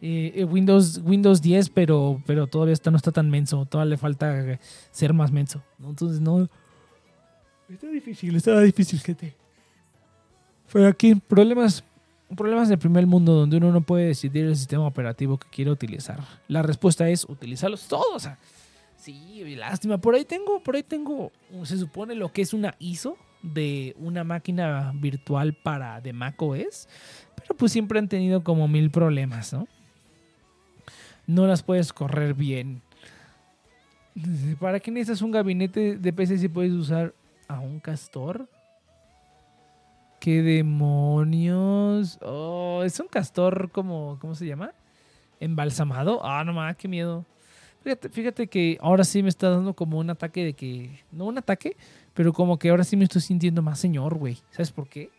eh, eh, Windows, Windows 10, pero, pero todavía está, no está tan menso. Todavía le falta ser más menso. Entonces, no. Está difícil, está difícil, gente. Pero aquí, problemas problemas del primer mundo donde uno no puede decidir el sistema operativo que quiere utilizar. La respuesta es utilizarlos todos. sí, lástima. Por ahí tengo, por ahí tengo, se supone lo que es una ISO de una máquina virtual para de Mac OS, pero pues siempre han tenido como mil problemas, ¿no? No las puedes correr bien. ¿Para qué necesitas un gabinete de PC si puedes usar a un castor? ¿Qué demonios? Oh, es un castor como, ¿cómo se llama? Embalsamado. Ah, no más, qué miedo. Fíjate, que ahora sí me está dando como un ataque de que, no un ataque, pero como que ahora sí me estoy sintiendo más señor, güey. ¿Sabes por qué?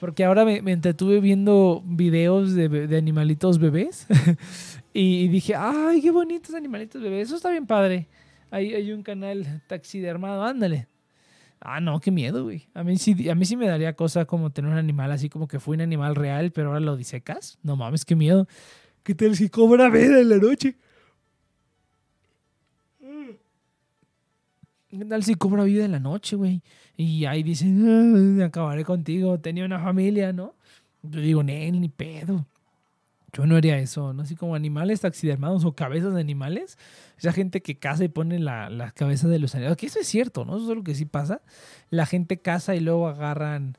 Porque ahora me, entretuve viendo videos de, animalitos bebés *laughs* y, dije, ay, qué bonitos animalitos bebés. Eso está bien padre. Ahí hay un canal taxidermado, ándale. Ah, no, qué miedo, güey. A mí sí, a mí sí me daría cosa como tener un animal así como que fue un animal real, pero ahora lo disecas. No mames, qué miedo. ¿Qué tal si cobra vida en la noche? ¿Qué tal si cobra vida en la noche, güey? Y ahí dicen, ah, acabaré contigo, tenía una familia, ¿no? Yo digo, ni pedo. Yo no haría eso, ¿no? Así como animales taxidermados o cabezas de animales. Esa gente que caza y pone la, las cabezas de los animales. Que eso es cierto, ¿no? Eso es lo que sí pasa. La gente caza y luego agarran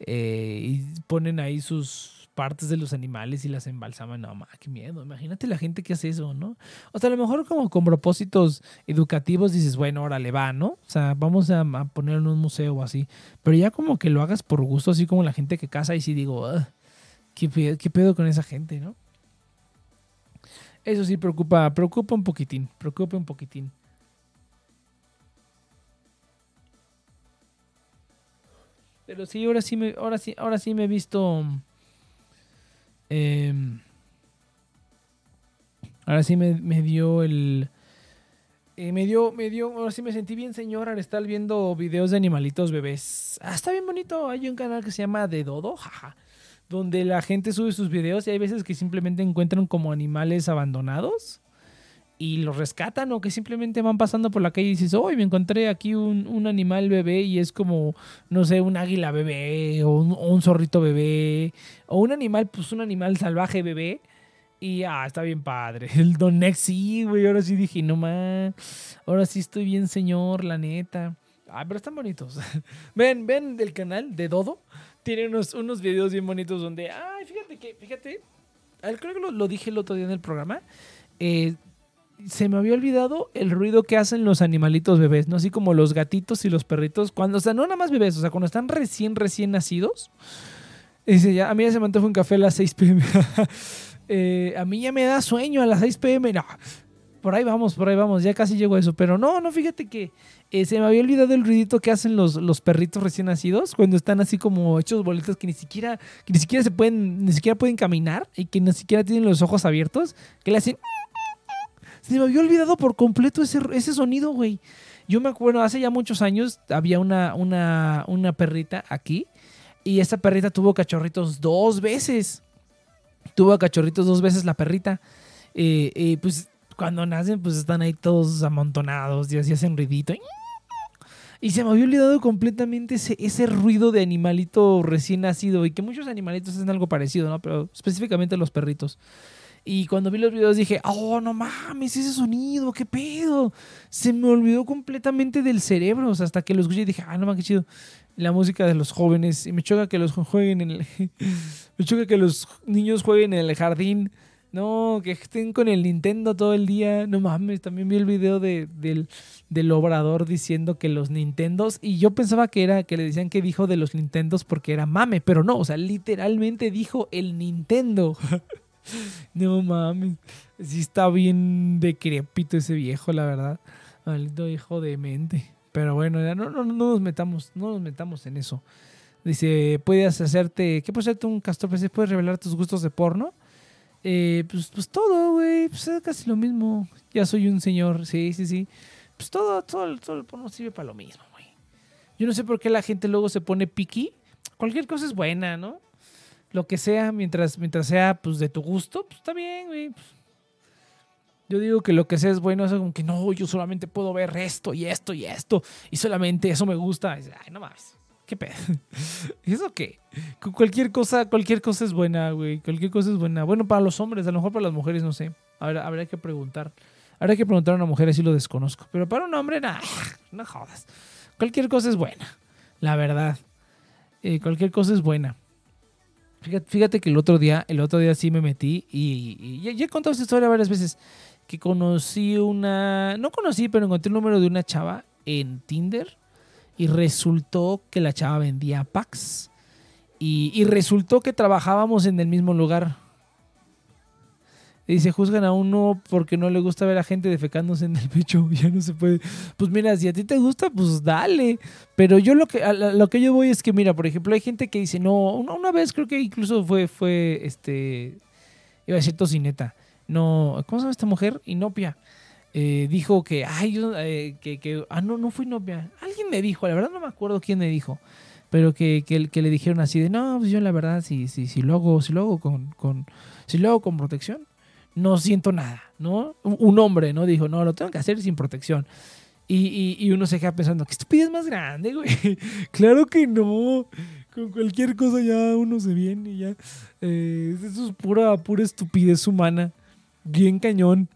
eh, y ponen ahí sus partes de los animales y las embalsaman. No, ma, qué miedo. Imagínate la gente que hace eso, ¿no? O sea, a lo mejor como con propósitos educativos dices, bueno, ahora le va, ¿no? O sea, vamos a, ponerlo en un museo o así. Pero ya como que lo hagas por gusto, así como la gente que caza y sí digo, ¿qué pedo, con esa gente, no? Eso sí preocupa, preocupa un poquitín, preocupa un poquitín. Pero sí, ahora sí me, ahora sí, ahora sí me he visto. Em, ahora sí me, dio el. Eh, me dio, me dio, ahora sí me sentí bien señor al estar viendo videos de animalitos bebés. Ah, está bien bonito. Hay un canal que se llama De Dodo, jaja donde la gente sube sus videos y hay veces que simplemente encuentran como animales abandonados y los rescatan o que simplemente van pasando por la calle y dices, hoy me encontré aquí un, animal bebé y es como, no sé, un águila bebé o un, zorrito bebé o un animal, pues un animal salvaje bebé. Y ah, está bien padre. *laughs* El Don sí, güey. Ahora sí dije, no más. Ahora sí estoy bien, señor, la neta. Ah, pero están bonitos. *laughs* ven, ven del canal de Dodo tiene unos, unos videos bien bonitos donde, ay, fíjate que, fíjate, creo que lo, dije el otro día en el programa, eh, se me había olvidado el ruido que hacen los animalitos bebés, ¿no? Así como los gatitos y los perritos, cuando, o sea, no nada más bebés, o sea, cuando están recién, recién nacidos. Dice, ya, a mí ya se me antoja un café a las 6 pm. *laughs* Eh, a mí ya me da sueño a las 6 pm. No, por ahí vamos, por ahí vamos, ya casi llego a eso. Pero no, no, fíjate que eh, se me había olvidado el ruidito que hacen los, los perritos recién nacidos cuando están así como hechos bolitos que ni siquiera, que ni siquiera se pueden, ni siquiera pueden caminar y que ni siquiera tienen los ojos abiertos, que le hacen. Se me había olvidado por completo ese, ese sonido, güey. Yo me acuerdo, hace ya muchos años había una, una, una perrita aquí y esa perrita tuvo cachorritos dos veces. Tuvo cachorritos dos veces la perrita. Eh, eh, pues cuando nacen, pues están ahí todos amontonados y así hacen ruidito. Y se me había olvidado completamente ese, ese ruido de animalito recién nacido y que muchos animalitos hacen algo parecido, ¿no? Pero específicamente los perritos. Y cuando vi los videos dije, oh, no mames, ese sonido, qué pedo. Se me olvidó completamente del cerebro. O sea, hasta que lo escuché dije, ah, no mames, qué chido. La música de los jóvenes. Y me choca que los jueguen en el. *laughs* me choca que los niños jueguen en el jardín. No, que estén con el Nintendo todo el día. No mames, también vi el video de, del, del obrador diciendo que los Nintendos. Y yo pensaba que era que le decían que dijo de los Nintendos porque era mame. Pero no, o sea, literalmente dijo el Nintendo. *laughs* No mames. Sí está bien decrépito ese viejo, la verdad. Maldito hijo de mente. Pero bueno, no, no, no nos metamos, no nos metamos en eso. Dice, puedes hacerte, ¿qué puede hacerte un castor? ¿Puedes revelar tus gustos de porno? Eh, pues, pues todo, güey, pues es casi lo mismo. Ya soy un señor, sí, sí, sí. Pues todo, todo, todo el porno sirve para lo mismo, güey. Yo no sé por qué la gente luego se pone piqui. Cualquier cosa es buena, ¿no? lo que sea, mientras, mientras sea pues de tu gusto, pues está bien, güey. Yo digo que lo que sea es bueno, es como que no, yo solamente puedo ver esto y esto y esto, y solamente eso me gusta. Ay, no mames, qué pedo. ¿Y *laughs* eso qué? Cualquier cosa, cualquier cosa es buena, güey. Cualquier cosa es buena. Bueno, para los hombres, a lo mejor para las mujeres, no sé. Habrá, habría que preguntar. Habrá que preguntar a una mujer si lo desconozco. Pero para un hombre, nada, no jodas. Cualquier cosa es buena, la verdad. Eh, cualquier cosa es buena. Fíjate, que el otro día, el otro día sí me metí y, ya, he contado esta historia varias veces. Que conocí una. No conocí, pero encontré el número de una chava en Tinder. Y resultó que la chava vendía packs. Y, y resultó que trabajábamos en el mismo lugar. Dice, juzgan a uno porque no le gusta ver a gente defecándose en el pecho. *laughs* Ya no se puede. Pues mira, si a ti te gusta, pues dale. Pero yo lo que, lo que yo voy es que, mira, por ejemplo, hay gente que dice, no, una, vez creo que incluso fue, fue, este, iba a decir tocineta. No, ¿cómo se llama esta mujer? Inopia. Eh, dijo que, ay, yo, eh, que, que, ah, no, no fue Inopia. Alguien me dijo, la verdad no me acuerdo quién me dijo. Pero que, que, que le dijeron así de, no, pues yo la verdad, si, si, si lo hago, si lo hago con, con, si lo hago con protección, no siento nada, ¿no? Un hombre, ¿no? Dijo, no, lo tengo que hacer sin protección. Y, uno se queda pensando, ¿qué estupidez más grande, güey? *laughs* claro que no. Con cualquier cosa ya uno se viene y ya. Eh, eso es pura, pura estupidez humana. Bien cañón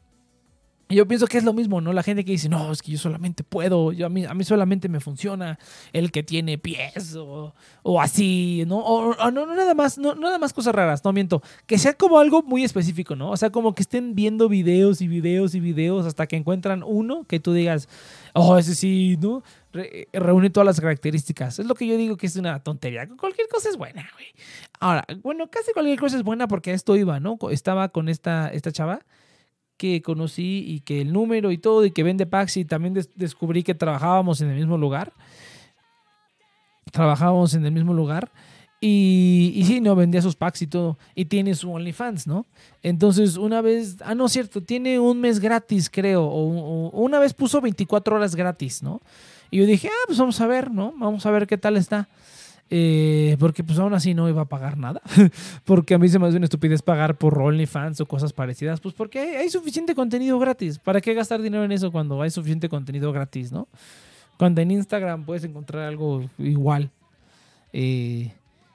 yo pienso que es lo mismo, ¿no? La gente que dice, no, es que yo solamente puedo, yo, a, mí, a mí solamente me funciona el que tiene pies o, así, ¿no? O, no, no, nada más, no, nada más cosas raras, no miento. Que sea como algo muy específico, ¿no? O sea, como que estén viendo videos y videos y videos hasta que encuentran uno que tú digas, oh, ese sí, ¿no? reúne todas las características. Es lo que yo digo que es una tontería. Cualquier cosa es buena, güey. Ahora, bueno, casi cualquier cosa es buena porque esto iba, ¿no? Estaba con esta, esta chava que conocí y que el número y todo y que vende packs y también descubrí que trabajábamos en el mismo lugar. Trabajábamos en el mismo lugar. Y, sí, no, vendía sus packs y todo. Y tiene su OnlyFans, ¿no? Entonces, una vez, ah, no, cierto, tiene un mes gratis, creo. O, una vez puso 24 horas gratis, ¿no? Y yo dije, ah, pues vamos a ver, ¿no? Vamos a ver qué tal está. Eh, porque pues aún así no iba a pagar nada. *laughs* porque a mí se me hace una estupidez pagar por OnlyFans o cosas parecidas. Pues porque hay, suficiente contenido gratis. ¿Para qué gastar dinero en eso cuando hay suficiente contenido gratis, no? Cuando en Instagram puedes encontrar algo igual. Eh,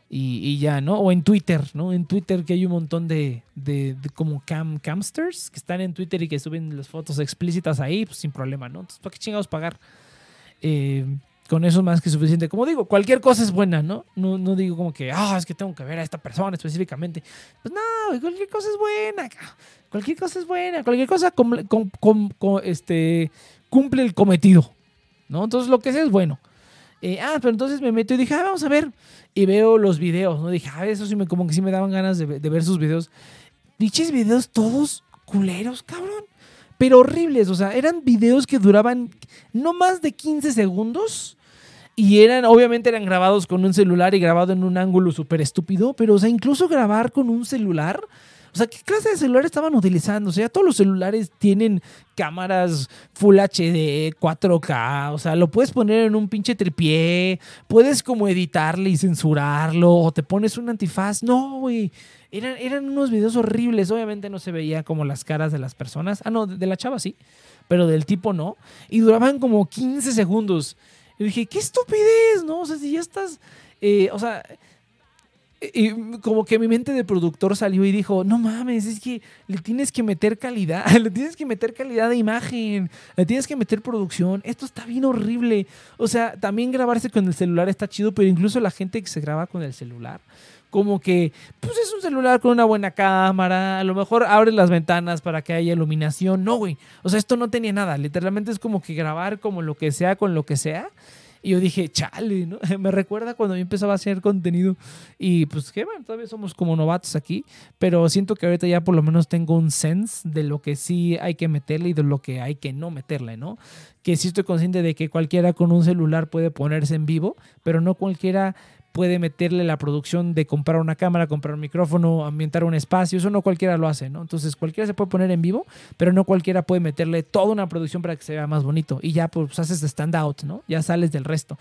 y, ya, ¿no? O en Twitter, ¿no? En Twitter que hay un montón de, de, como cam, camsters que están en Twitter y que suben las fotos explícitas ahí, pues sin problema, ¿no? Entonces, ¿para qué chingados pagar? Eh, con eso es más que suficiente. Como digo, cualquier cosa es buena, ¿no? No, no digo como que, ah, es que tengo que ver a esta persona específicamente. Pues no, cualquier cosa es buena. Cualquier cosa es buena. Cualquier cosa este, cumple el cometido, ¿no? Entonces lo que sea es bueno. Eh, ah, pero entonces me meto y dije, ah, vamos a ver. Y veo los videos, ¿no? Dije, ah, eso sí me, como que sí me daban ganas de, ver sus videos. Diches videos todos culeros, cabrón pero horribles. O sea, eran videos que duraban no más de 15 segundos. Y eran, obviamente eran grabados con un celular y grabado en un ángulo súper estúpido. Pero, o sea, incluso grabar con un celular. O sea, ¿qué clase de celular estaban utilizando? O sea, todos los celulares tienen cámaras Full HD, 4K, o sea, lo puedes poner en un pinche tripié, puedes como editarle y censurarlo, o te pones un antifaz. No, güey. Eran, eran unos videos horribles. Obviamente no se veía como las caras de las personas. Ah, no, de la chava sí, pero del tipo no. Y duraban como 15 segundos. Y dije, qué estupidez, ¿no? O sea, si ya estás. eh, o sea, y como que mi mente de productor salió y dijo, no mames, es que le tienes que meter calidad, *laughs* le tienes que meter calidad de imagen, le tienes que meter producción, esto está bien horrible. O sea, también grabarse con el celular está chido, pero incluso la gente que se graba con el celular, como que, pues es un celular con una buena cámara, a lo mejor abre las ventanas para que haya iluminación, no, güey. O sea, esto no tenía nada, literalmente es como que grabar como lo que sea con lo que sea. Y yo dije, chale, ¿no? *laughs* Me recuerda cuando yo empezaba a hacer contenido. Y pues que bueno, todavía somos como novatos aquí. Pero siento que ahorita ya por lo menos tengo un sense de lo que sí hay que meterle y de lo que hay que no meterle, ¿no? Que sí estoy consciente de que cualquiera con un celular puede ponerse en vivo, pero no cualquiera puede meterle la producción de comprar una cámara, comprar un micrófono, ambientar un espacio, eso no cualquiera lo hace, ¿no? Entonces cualquiera se puede poner en vivo, pero no cualquiera puede meterle toda una producción para que se vea más bonito y ya pues haces stand out, ¿no? Ya sales del resto.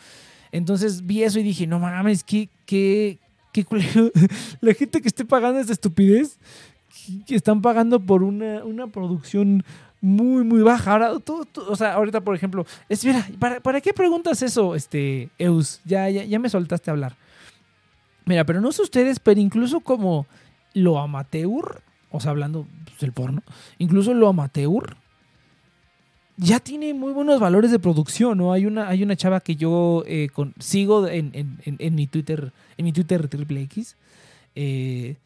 Entonces vi eso y dije, no mames, qué, qué, qué. *laughs* La gente que esté pagando esta estupidez, que están pagando por una, una producción muy, muy baja. Ahora, tú, tú- o sea, ahorita, por ejemplo, es, mira, ¿para, ¿para qué preguntas eso, este, Eus? Ya, ya, ya me soltaste hablar. Mira, pero no sé ustedes, pero incluso como lo amateur, o sea, hablando pues, del porno, incluso lo amateur ya tiene muy buenos valores de producción, ¿no? Hay una, hay una chava que yo eh, sigo en, en- en- en mi Twitter, en mi Twitter triple X, eh,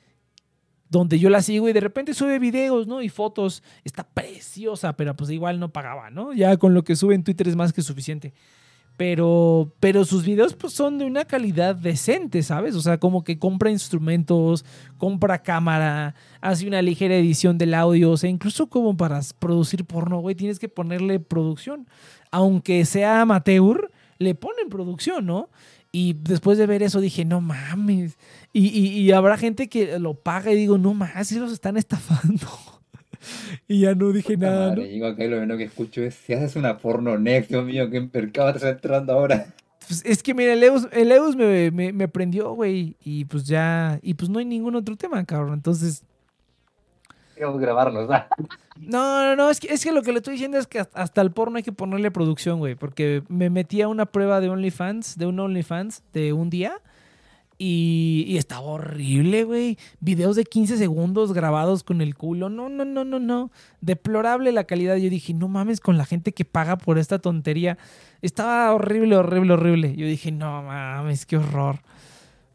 donde yo la sigo y de repente sube videos, ¿no? Y fotos. Está preciosa, pero pues igual no pagaba, ¿no? Ya con lo que sube en Twitter es más que suficiente. Pero, pero sus videos pues son de una calidad decente, ¿sabes? O sea, como que compra instrumentos, compra cámara, hace una ligera edición del audio, o sea, incluso como para producir porno, güey, tienes que ponerle producción. Aunque sea amateur, le ponen producción, ¿no? Y después de ver eso dije, no mames. Y, y- y habrá gente que lo paga y digo, no más, si los están estafando. Y ya no dije Puta nada, ¿no? madre, Llego acá y lo menos que escucho es, si haces una porno next, Dios mío, qué mercado te está entrando ahora. Pues es que mira, el Eus, el Eus me, me, me prendió, güey. Y pues ya, y pues no hay ningún otro tema, cabrón. Entonces, Queremos grabarlos, *laughs* ¿ah? no, no, no, es que, es que lo que le estoy diciendo es que hasta- hasta el porno hay que ponerle producción, güey. Porque me metí a una prueba de OnlyFans, de un OnlyFans de un día. Y, estaba horrible, güey. Videos de 15 segundos grabados con el culo. No, no, no, no, no. Deplorable la calidad. Yo dije, no mames con la gente que paga por esta tontería. Estaba horrible, horrible, horrible. Yo dije, no mames, qué horror.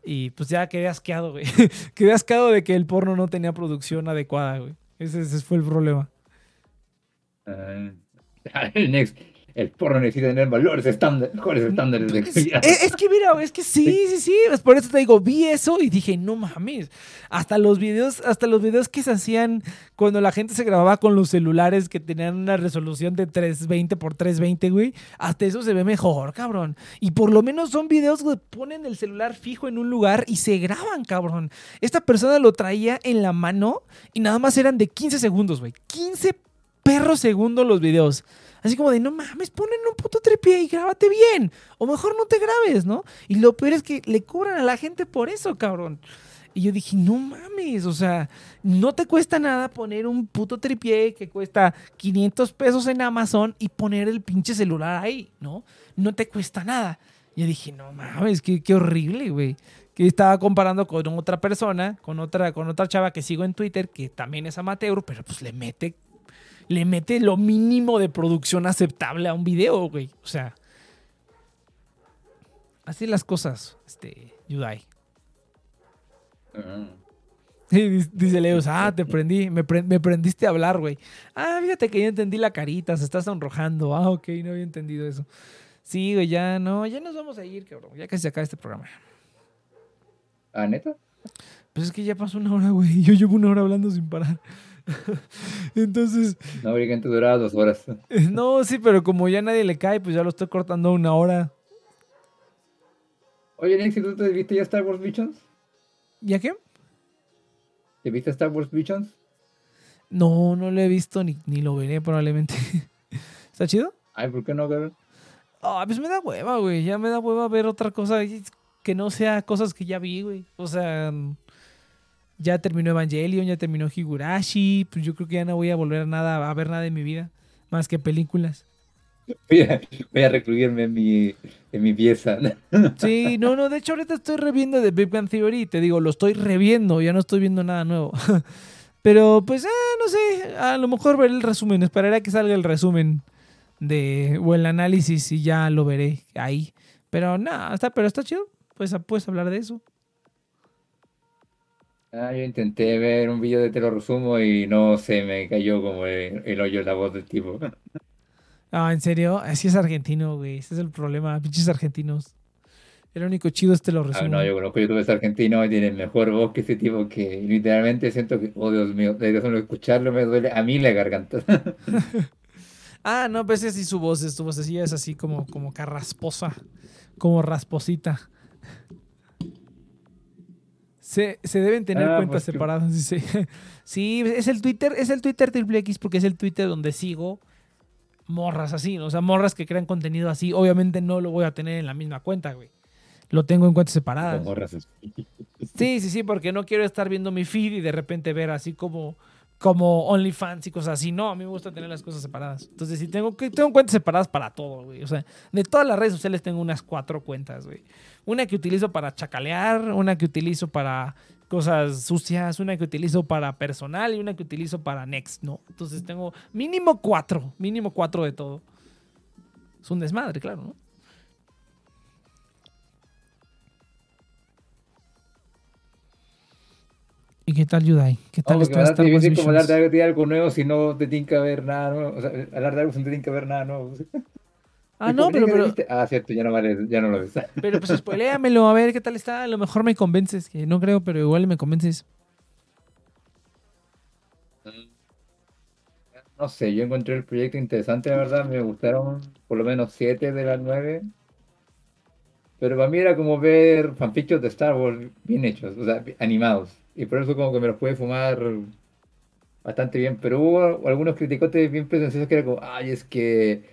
Y pues ya quedé asqueado, güey. *laughs* quedé asqueado de que el porno no tenía producción adecuada, güey. Ese, fue el problema. *laughs* El next, el porno necesita tener valores estándares, mejores estándares de calidad. es- es que mira, es que sí, sí, sí. Es por eso te digo, vi eso y dije, no mames. Hasta los videos, hasta los videos que se hacían cuando la gente se grababa con los celulares que tenían una resolución de 320 por 320, güey. Hasta eso se ve mejor, cabrón. Y por lo menos son videos que ponen el celular fijo en un lugar y se graban, cabrón. Esta persona lo traía en la mano y nada más eran de 15 segundos, güey. 15 perros segundos los videos. Así como de, no mames, ponen un puto tripié y grábate bien. O mejor no te grabes, ¿no? Y lo peor es que le cobran a la gente por eso, cabrón. Y yo dije, no mames, o sea, no te cuesta nada poner un puto tripié que cuesta 500 pesos en Amazon y poner el pinche celular ahí, ¿no? No te cuesta nada. Y yo dije, no mames, qué, qué horrible, güey. Que estaba comparando con otra persona, con otra, con otra chava que sigo en Twitter, que también es amateur, pero pues le mete le mete lo mínimo de producción aceptable a un video, güey. O sea, así las cosas, este, Yudai. Ah, Dice Leos, ah, te prendí, me, pre- me prendiste a hablar, güey. Ah, fíjate que ya entendí la carita, se está sonrojando. Ah, ok, no había entendido eso. Sí, güey, ya no, ya nos vamos a ir, cabrón. Ya casi se acaba este programa. ¿Ah, neta? Pues es que ya pasó una hora, güey. *laughs* Yo llevo una hora hablando sin parar. *laughs* Entonces, No, que duraba dos horas. *laughs* no, sí, pero como ya nadie le cae, pues ya lo estoy cortando a una hora. Oye, Nick, ¿tú te viste ya Star Wars Visions? ¿Ya qué? ¿Te viste Star Wars Visions? No, no lo he visto ni, ni lo veré probablemente. *laughs* ¿Está chido? Ay, ¿por qué no, cabrón? Ah, pues me da hueva, güey. Ya me da hueva ver otra cosa que no sea cosas que ya vi, güey. O sea, ya terminó Evangelion, ya terminó Higurashi. Pues yo creo que ya no voy a volver a, nada, a ver nada en mi vida, más que películas. Voy a, voy a recluirme en mi, en mi pieza. *laughs* Sí, no, no, de hecho ahorita estoy reviendo de Big Bang Theory, te digo, lo estoy reviendo, ya no estoy viendo nada nuevo. *laughs* Pero pues, eh, no sé, a lo mejor veré el resumen, esperaré a que salga el resumen de, o el análisis y ya lo veré ahí. Pero nada, está, pero está chido, pues puedes hablar de eso. Ah, yo intenté ver un video de te lo resumo y no se me cayó como el, el hoyo la voz del tipo. *laughs* Ah, ¿en serio? Así es argentino, güey. Ese es el problema. Pinches argentinos. El único chido es te lo Ah, resumo. no, yo conozco youtubers argentinos y tienen mejor voz que ese tipo que literalmente siento que, oh Dios mío, de solo escucharlo me duele a mí la garganta. *laughs* Ah, no, pues es así su voz, es- su vocecilla es así como, como carrasposa, como rasposita. Se, se deben tener Ah, cuentas pues, separadas, *laughs* dice. Sí, es el Twitter, es el Twitter triple X porque es el Twitter donde sigo morras así, o sea, morras que crean contenido así. Obviamente no lo voy a tener en la misma cuenta, güey. Lo tengo en cuentas separadas. Como razas. *laughs* Sí, sí, sí, porque no quiero estar viendo mi feed y de repente ver así como, como OnlyFans y cosas así. No, a mí me gusta tener las cosas separadas. Entonces, sí, tengo, que- tengo cuentas separadas para todo, güey. O sea, de todas las redes sociales tengo unas cuatro cuentas, güey. Una que utilizo para chacalear, una que utilizo para cosas sucias, una que utilizo para personal y una que utilizo para Next, ¿no? Entonces tengo mínimo cuatro, mínimo cuatro de todo. Es un desmadre, claro, ¿no? ¿Y qué tal, Yudai? ¿Qué tal No, porque está Star Wars difícil como hablar de algo, de algo nuevo si no te tiene que ver nada nuevo. O sea, hablar de algo sin te tiene que ver nada nuevo. Ah, ¿Y no, pero? Ah, cierto, ya no, vale, ya no lo ves. *laughs* pero pues spoiléamelo, a ver qué tal está. A lo mejor me convences, que no creo, pero igual me convences. No sé, yo encontré el proyecto interesante, la verdad. Me gustaron por lo menos siete de las nueve. Pero para mí era como ver fanfictions de Star Wars bien hechos, o sea, animados. Y por eso como que me los pude fumar bastante bien. Pero hubo algunos criticotes bien pretenciosos que era como, ay, es que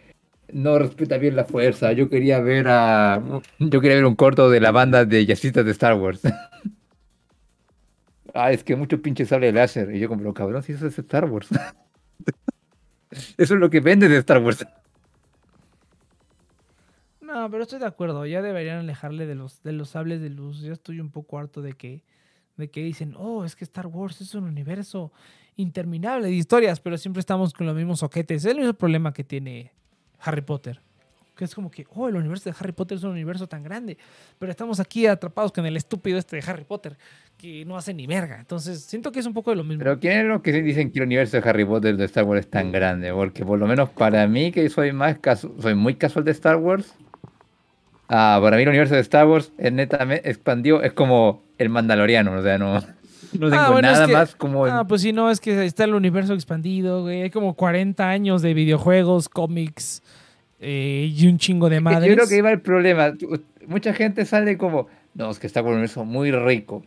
no respeta bien la fuerza. Yo quería ver a... Yo quería ver un corto de la banda de jazzistas de Star Wars. *laughs* ah, es que mucho pinche sable láser. Y yo como, cabrón, si eso es Star Wars. *laughs* Eso es lo que vende de Star Wars. No, pero estoy de acuerdo. Ya deberían alejarle de los, de los sables de luz. Ya estoy un poco harto de que, de que dicen, oh, es que Star Wars es un universo interminable de historias, pero siempre estamos con los mismos soquetes. Es el mismo problema que tiene Harry Potter. Que es como que, oh, el universo de Harry Potter es un universo tan grande, pero estamos aquí atrapados con el estúpido este de Harry Potter, que no hace ni verga. Entonces, siento que es un poco de lo mismo. Pero ¿quién es los que dicen que el universo de Harry Potter de Star Wars es tan grande? Porque por lo menos para mí, que soy más soy muy casual de Star Wars, ah, para mí el universo de Star Wars es netamente expandió, es como el Mandaloriano, o sea, no, no tengo Ah, bueno, es nada que- más como Ah, pues sí, no, es que está el universo expandido, güey. Hay como 40 años de videojuegos, cómics eh, y un chingo de madres. Yo creo que iba el problema. Mucha gente sale como, no, es que Star Wars es un universo muy rico.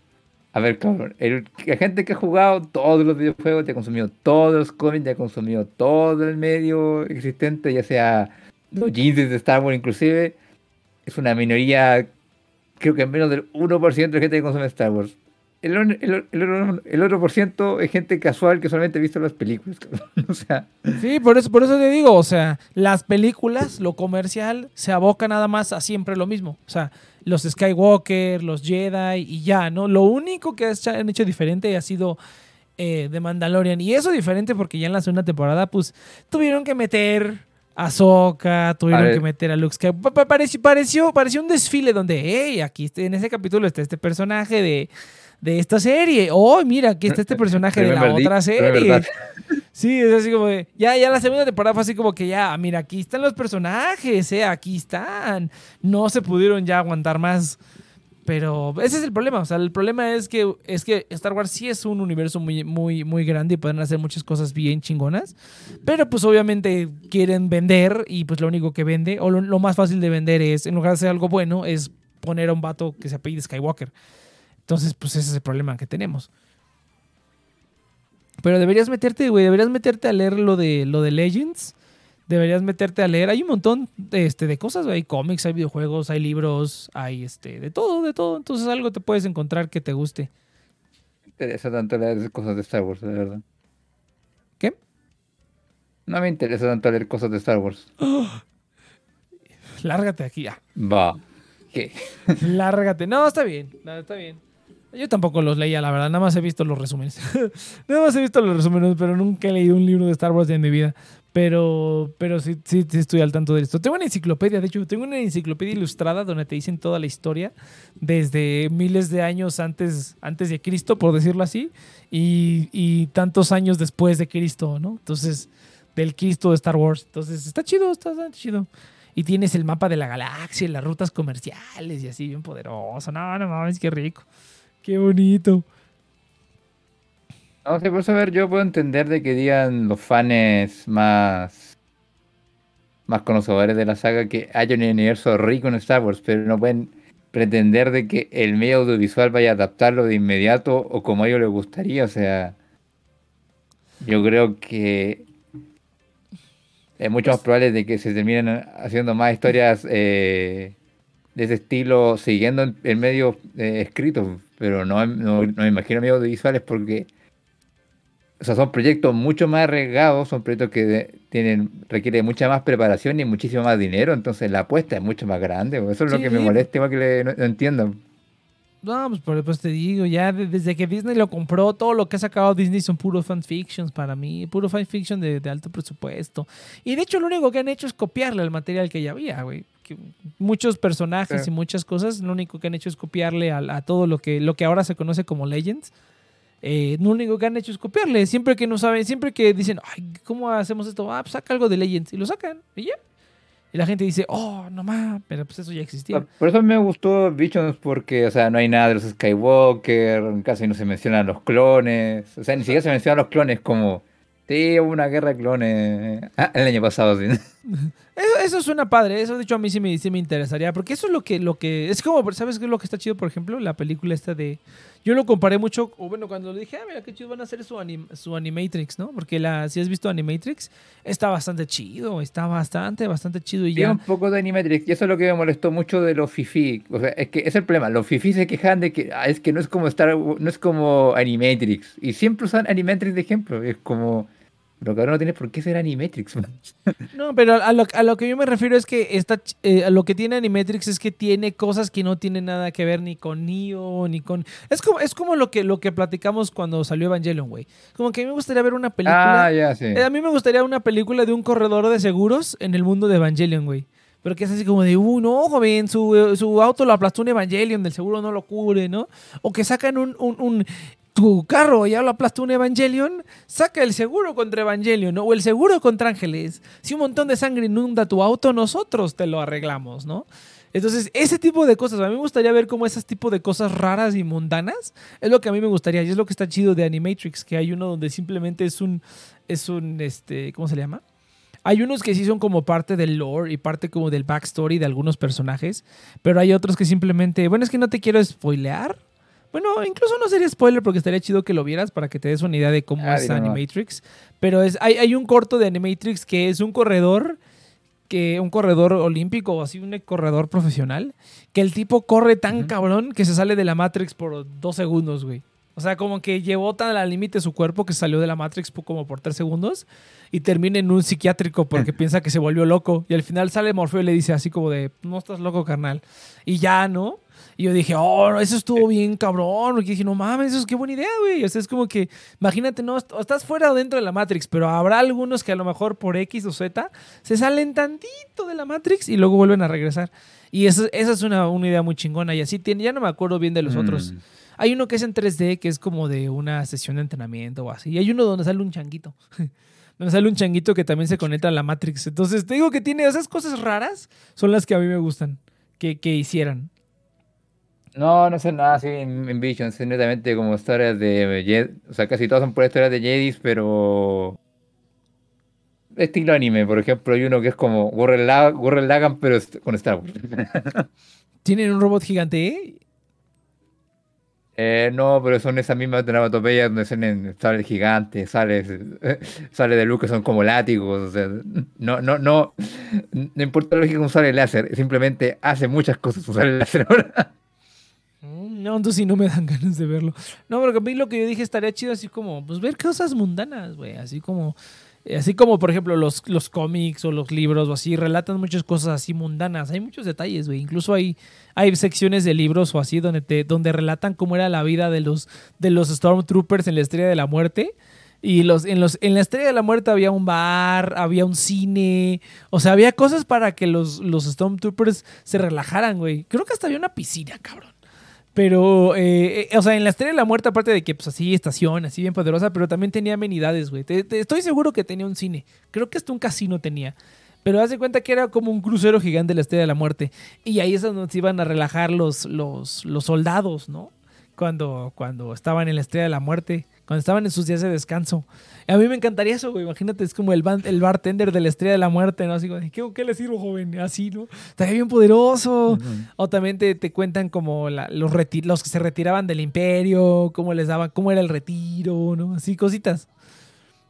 A ver, cabrón, el- la gente que ha jugado todos los videojuegos, te ha consumido todos los cómics, te ha consumido todo el medio existente, ya sea los jeans de Star Wars inclusive, es una minoría, creo que menos del 1% de gente que consume Star Wars. El, on- el, el, otro- el otro por ciento es gente casual que solamente ha visto las películas. *laughs* O sea, Sí, por eso, por eso te digo, o sea, las películas, lo comercial, se aboca nada más a siempre lo mismo. O sea, los Skywalker, los Jedi y ya, ¿no? Lo único que han hecho diferente ha sido eh, The Mandalorian. Y eso diferente porque ya en la segunda temporada, pues, tuvieron que meter a Ahsoka, tuvieron que meter a Luke Skywalker. Pa- pa- Pareció, pareció, pareció un desfile donde, hey, aquí en ese capítulo está este personaje de, de esta serie. Oh, mira, aquí está este *laughs* personaje de la otra serie. *laughs* Sí, es así como de, ya, ya la segunda temporada fue así como que ya, mira, aquí están los personajes, eh, aquí están. No se pudieron ya aguantar más. Pero ese es el problema, o sea, el problema es que es que Star Wars sí es un universo muy muy muy grande y pueden hacer muchas cosas bien chingonas, pero pues obviamente quieren vender y pues lo único que vende o lo, lo más fácil de vender es en lugar de hacer algo bueno es poner a un vato que se apellide Skywalker. Entonces, pues ese es el problema que tenemos. Pero deberías meterte, güey, deberías meterte a leer lo de, lo de Legends. Deberías meterte a leer. Hay un montón de, este, de cosas, güey. Hay cómics, hay videojuegos, hay libros, hay este, de todo, de todo. Entonces algo te puedes encontrar que te guste. Me interesa tanto leer cosas de Star Wars, de verdad. ¿Qué? No me interesa tanto leer cosas de Star Wars. *gasps* Lárgate aquí ya. Va. ¿Qué? Lárgate. No, está bien. No, está bien. Yo tampoco los leía, la verdad. Nada más he visto los resúmenes. *laughs* nada más he visto los resúmenes, pero nunca he leído un libro de Star Wars en mi vida. Pero, pero sí, sí, sí estoy al tanto de esto. Tengo una enciclopedia, de hecho, tengo una enciclopedia ilustrada donde te dicen toda la historia desde miles de años antes, antes de Cristo, por decirlo así, y, y tantos años después de Cristo, ¿no? Entonces, del Cristo de Star Wars. Entonces, está chido, está, chido. Y tienes el mapa de la galaxia, las rutas comerciales y así, bien poderoso. No, no mames, qué rico. Qué bonito. No sé, por eso ver, yo puedo entender de que digan los fans más más conocedores de la saga que hay un universo rico en Star Wars, pero no pueden pretender de que el medio audiovisual vaya a adaptarlo de inmediato o como a ellos les gustaría. O sea, yo creo que es mucho más probable de que se terminen haciendo más historias eh, de ese estilo siguiendo el medio eh, escrito, pero no, no, no me imagino medios audiovisuales porque o sea, son proyectos mucho más arriesgados, son proyectos que tienen requieren mucha más preparación y muchísimo más dinero, entonces la apuesta es mucho más grande. pues, Eso es lo que me molesta, igual que le- no, no entiendo. No, pues pues te digo, ya de- desde que Disney lo compró, todo lo que ha sacado Disney son puros fanfictions para mí, puro fanfiction de, de alto presupuesto. Y de hecho lo único que han hecho es copiarle al material que ya había, güey. Que muchos personajes Sí. y muchas cosas, lo único que han hecho es copiarle a, a todo lo que, lo que ahora se conoce como Legends. Eh, lo único que han hecho es copiarle. Siempre que no saben, siempre que dicen, ay, ¿cómo hacemos esto? Ah, pues saca algo de Legends. Y lo sacan, y ya. Y la gente dice, oh, no más, pero pues eso ya existía. Por eso me gustó Visions porque, o sea, no hay nada de los Skywalker, casi no se mencionan los clones, o sea, ni siquiera se mencionan los clones como, sí, hubo una guerra de clones ah, el año pasado, sí. *laughs* Eso, eso suena padre, eso de hecho a mí sí me, sí me interesaría, porque eso es lo que, lo que, es como, ¿sabes qué es lo que está chido, por ejemplo? La película esta de, yo lo comparé mucho, o bueno, cuando le dije, ah, mira qué chido van a hacer su, anim- su Animatrix, ¿no? Porque la, si has visto Animatrix, está bastante chido, está bastante, bastante chido y Tiene ya. un poco de Animatrix, y eso es lo que me molestó mucho de los Fifi. O sea, es que es el problema. Los Fifi se quejan de que ah, es que no es como Star no es como Animatrix. Y siempre usan Animatrix de ejemplo. Es como. Pero cabrón, no tienes por qué ser Animatrix, man. *laughs* No, pero a lo, a lo que yo me refiero es que está, ch- eh, a lo que tiene Animatrix es que tiene cosas que no tienen nada que ver ni con Neo, ni con... Es como, es como lo, que, lo que platicamos cuando salió Evangelion, güey. Como que a mí me gustaría ver una película... Ah, ya, sí. Eh, A mí me gustaría una película de un corredor de seguros en el mundo de Evangelion, güey. Pero que es así como de, uh, no, joven, su, eh, su auto lo aplastó un Evangelion, del seguro no lo cubre, ¿no? O que sacan un, un, un- tu carro ya lo aplastó un Evangelion, saca el seguro contra Evangelion. O el seguro contra ángeles. Si un montón de sangre inunda tu auto, nosotros te lo arreglamos, ¿no? Entonces, ese tipo de cosas, a mí me gustaría ver como esas tipo de cosas raras y mundanas, es lo que a mí me gustaría, y es lo que está chido de Animatrix, que hay uno donde simplemente es un, es un, este, ¿cómo se llama? Hay unos que sí son como parte del lore y parte como del backstory de algunos personajes, pero hay otros que simplemente, bueno, es que no te quiero spoilear. Bueno, incluso no sería spoiler porque estaría chido que lo vieras para que te des una idea de cómo Ah, es. Animatrix. Pero es, hay, hay un corto de Animatrix que es un corredor, que un corredor olímpico o así, un corredor profesional, que el tipo corre tan cabrón que se sale de la Matrix por dos segundos, güey. O sea, como que llevó tan al límite su cuerpo que salió de la Matrix como por tres segundos y termina en un psiquiátrico porque piensa que se volvió loco. Y al final sale Morfeo y le dice así como de, no estás loco, carnal. Y ya, ¿no? Y yo dije, oh, eso estuvo bien cabrón. Porque dije, no mames, eso es qué buena idea, güey. O sea, es como que, imagínate, no, est- estás fuera o dentro de la Matrix, pero habrá algunos que a lo mejor por X o Z se salen tantito de la Matrix y luego vuelven a regresar. Y eso, esa es una, una idea muy chingona. Y así tiene, ya no me acuerdo bien de los otros. Hay uno que es en 3D, que es como de una sesión de entrenamiento o así. Y hay uno donde sale un changuito. *laughs* donde sale un changuito que también se conecta a la Matrix. Entonces, te digo que tiene esas cosas raras, son las que a mí me gustan que, que hicieran. No, no sé nada así en, Visions, es netamente como historias de Jedi, o sea, casi todas son por historias de Jedis, pero estilo anime, por ejemplo, hay uno que es como Gurren, La- Gurren Lagann, pero con Star Wars. *laughs* Tienen un robot gigante, eh, no, pero son esas mismas onomatopeya donde salen, sale el gigante, *laughs* sale, de luz que son como látigos. O sea, no, no, no, no importa lo que usar el láser, simplemente hace muchas cosas usar el láser ahora. Mm, no, entonces sí no me dan *laughs* ganas de verlo. No, pero a mí lo que yo dije estaría chido así como, pues ver cosas mundanas, güey, así como así como por ejemplo los, los cómics o los libros o así, relatan muchas cosas así mundanas. Hay muchos detalles, güey. Incluso hay, hay secciones de libros o así donde, te, donde relatan cómo era la vida de los, de los Stormtroopers en la Estrella de la Muerte. Y los, en, los, en la Estrella de la Muerte había un bar, había un cine. O sea, había cosas para que los, los Stormtroopers se relajaran, güey. Creo que hasta había una piscina, cabrón. Pero, eh, eh, o sea, en la Estrella de la Muerte, aparte de que, pues así, estación, así bien poderosa, pero también tenía amenidades, güey. Te- estoy seguro que tenía un cine. Creo que hasta un casino tenía. Pero haz de cuenta que era como un crucero gigante de la Estrella de la Muerte. Y ahí es donde se iban a relajar los, los, los soldados, ¿no? Cuando, cuando estaban en la Estrella de la Muerte, cuando estaban en sus días de descanso. A mí me encantaría eso, güey. Imagínate, es como el, ban- el bartender de la Estrella de la Muerte, ¿no? Así ¿qué, ¿qué le sirvo, joven? Así, ¿no? Estaría bien poderoso. O también te, te cuentan como la- los, los que se retiraban del imperio, cómo les daban, cómo era el retiro, ¿no? Así, cositas.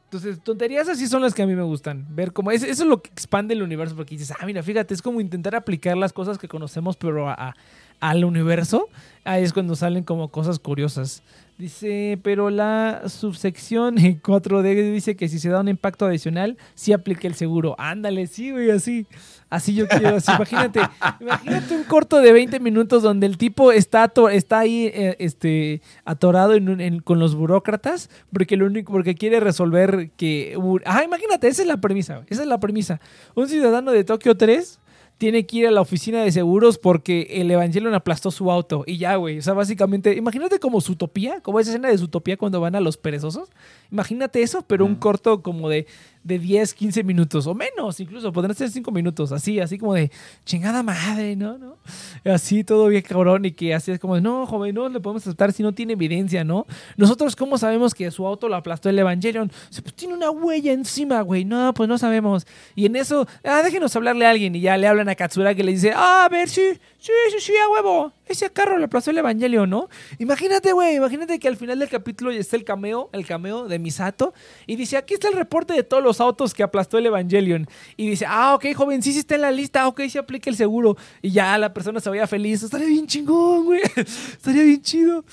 Entonces, tonterías así son las que a mí me gustan. Ver cómo. es- eso es lo que expande el universo, porque dices, ah, mira, fíjate, es como intentar aplicar las cosas que conocemos, pero a- a- al universo. Ahí es cuando salen como cosas curiosas. Dice, pero la subsección 4D dice que si se da un impacto adicional, sí aplica el seguro. Ándale, sí, güey, así. Así yo quiero, así. Imagínate, *laughs* imagínate un corto de 20 minutos donde el tipo está, está ahí eh, este, atorado en un- en- con los burócratas porque lo único porque quiere resolver que... Ah, imagínate, esa es la premisa, esa es la premisa. Un ciudadano de Tokio 3 tiene que ir a la oficina de seguros porque el Evangelion aplastó su auto. Y ya, güey. O sea, básicamente, imagínate como Zootopia, como esa escena de Zootopia cuando van a los perezosos. Imagínate eso, pero un Ujú. corto como de, de 10, 15 minutos o menos, incluso. Podrían ser 5 minutos, así, así como de chingada madre, ¿no? ¿no? Así todo bien cabrón y que así es como de, no, joven, no le podemos aceptar si no tiene evidencia, ¿no? Nosotros, ¿cómo sabemos que su auto lo aplastó el Evangelion? Pues tiene una huella encima, güey. No, pues no sabemos. Y en eso, ah, déjenos hablarle a alguien. Y ya le hablan a Katsura que le dice, ah, a ver, sí, sí, sí, sí, a huevo. Ese carro le aplastó el Evangelion, ¿no? Imagínate, güey, imagínate que al final del capítulo ya está el cameo, el cameo de Misato. Y dice, aquí está el reporte de todos los autos que aplastó el Evangelion. Y dice, ah, ok, joven, sí, sí está en la lista. Ok, sí aplica el seguro. Y ya la persona se vaya feliz. Estaría bien chingón, güey. *laughs* Estaría bien chido.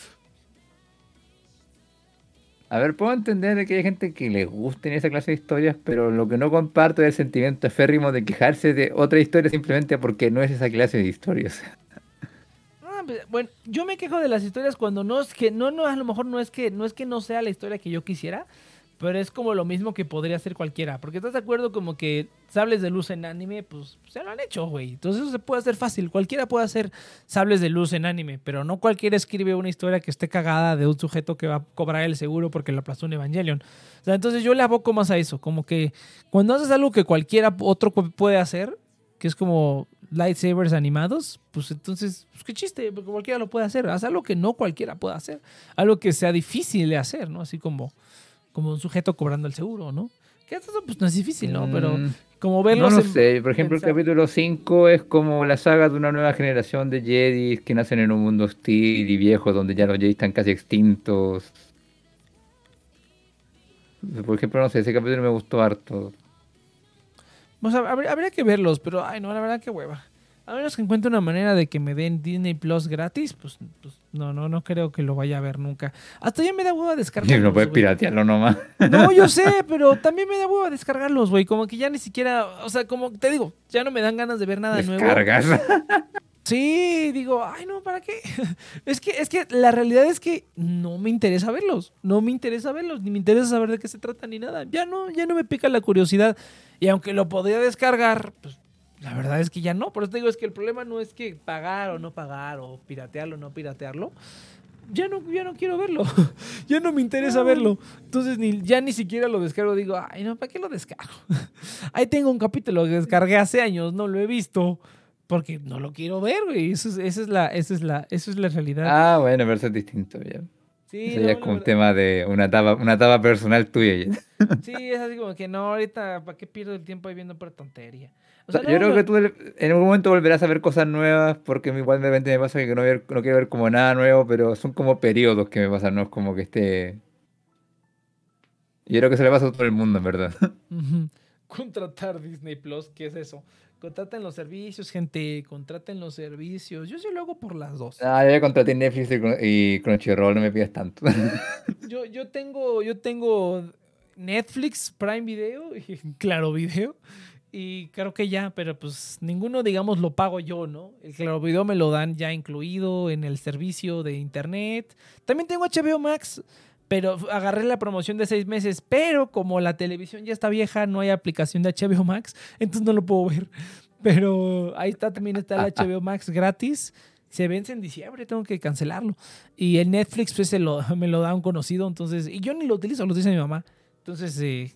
A ver, puedo entender de que hay gente que le gusten esa clase de historias, pero lo que no comparto es el sentimiento eférrimo de quejarse de otra historia simplemente porque no es esa clase de historias. *laughs* Ah, pues, Bueno, yo me quejo de las historias cuando no es que, no, no, a lo mejor no es que, no es que no sea la historia que yo quisiera, pero es como lo mismo que podría ser cualquiera. Porque estás de acuerdo como que sables de luz en anime, pues se lo han hecho, güey. Entonces eso se puede hacer fácil. Cualquiera puede hacer sables de luz en anime, pero no cualquiera escribe una historia que esté cagada de un sujeto que va a cobrar el seguro porque le aplastó un Evangelion. O sea, entonces yo le aboco más a eso. Como que cuando haces algo que cualquiera otro puede hacer, que es como lightsabers animados, pues entonces, pues qué chiste, porque cualquiera lo puede hacer. Haz algo que no cualquiera pueda hacer. Algo que sea difícil de hacer, ¿no? Así como, como un sujeto cobrando el seguro, ¿no? Que eso pues no es difícil, ¿no? Pero Mm, como no verlos lo en- sé, por ejemplo, el capítulo 5 es como la saga de una nueva generación de Jedi que nacen en un mundo hostil y viejo donde ya los Jedi están casi extintos. Por ejemplo, no sé, ese capítulo me gustó harto. O sea, habría, habría que verlos, pero ay no, la verdad que hueva. A menos que encuentre una manera de que me den Disney Plus gratis, pues, pues, no, no, no creo que lo vaya a ver nunca. Hasta ya me da hueva descargarlos. no puedes güey. piratearlo nomás. No, *laughs* yo sé, pero también me da hueva descargarlos, güey. Como que ya ni siquiera, o sea, como te digo, ya no me dan ganas de ver nada nuevo. Descargas. Sí, digo, ay no, ¿para qué? *laughs* Es que, es que la realidad es que no me interesa verlos. No me interesa verlos, ni me interesa saber de qué se trata ni nada. Ya no, ya no me pica la curiosidad. Y aunque lo podría descargar, pues la verdad es que ya no. Por eso te digo, es que el problema no es que pagar o no pagar, o piratearlo o no piratearlo. Ya no, ya no quiero verlo. *laughs* ya no me interesa verlo. Entonces ni, ya ni siquiera lo descargo. Digo, ay no, ¿para qué lo descargo? *laughs* Ahí tengo un capítulo que descargué hace años, no lo he visto. Porque no lo quiero ver, güey. Eso es, esa es la, esa es la, eso es la realidad. Ah, bueno, pero eso es distinto ya. Sí, Eso no, ya es como un tema de una etapa, una etapa personal tuya ya. *laughs* sí, es así como que no, ahorita, ¿para qué pierdo el tiempo ahí viendo por tontería? O O sea, sea, yo creo que tú en algún momento volverás a ver cosas nuevas, porque igual de repente me pasa que no, ver- no quiero ver como nada nuevo, pero son como periodos que me pasan, no es como que esté... Yo creo que se le pasa a todo el mundo, en verdad. *laughs* Contratar Disney Plus, ¿qué es eso? Contraten los servicios, gente, contraten los servicios. Yo sí lo hago por las dos. Ah, yo ya contraté Netflix y Crunchyroll, no me pidas tanto. *laughs* Yo, yo tengo, yo tengo Netflix, Prime Video y *laughs* Claro Video. Y creo que ya, pero pues ninguno, digamos, lo pago yo, ¿no? El Claro Video me lo dan ya incluido en el servicio de internet. También tengo HBO Max, pero agarré la promoción de seis meses. Pero como la televisión ya está vieja, no hay aplicación de HBO Max, entonces no lo puedo ver. *laughs* Pero ahí está, también está el HBO Max gratis. Se vence en diciembre, tengo que cancelarlo. Y el Netflix pues, se lo, *laughs* me lo da un conocido, entonces... Y yo ni lo utilizo, lo utiliza mi mamá. Entonces, eh,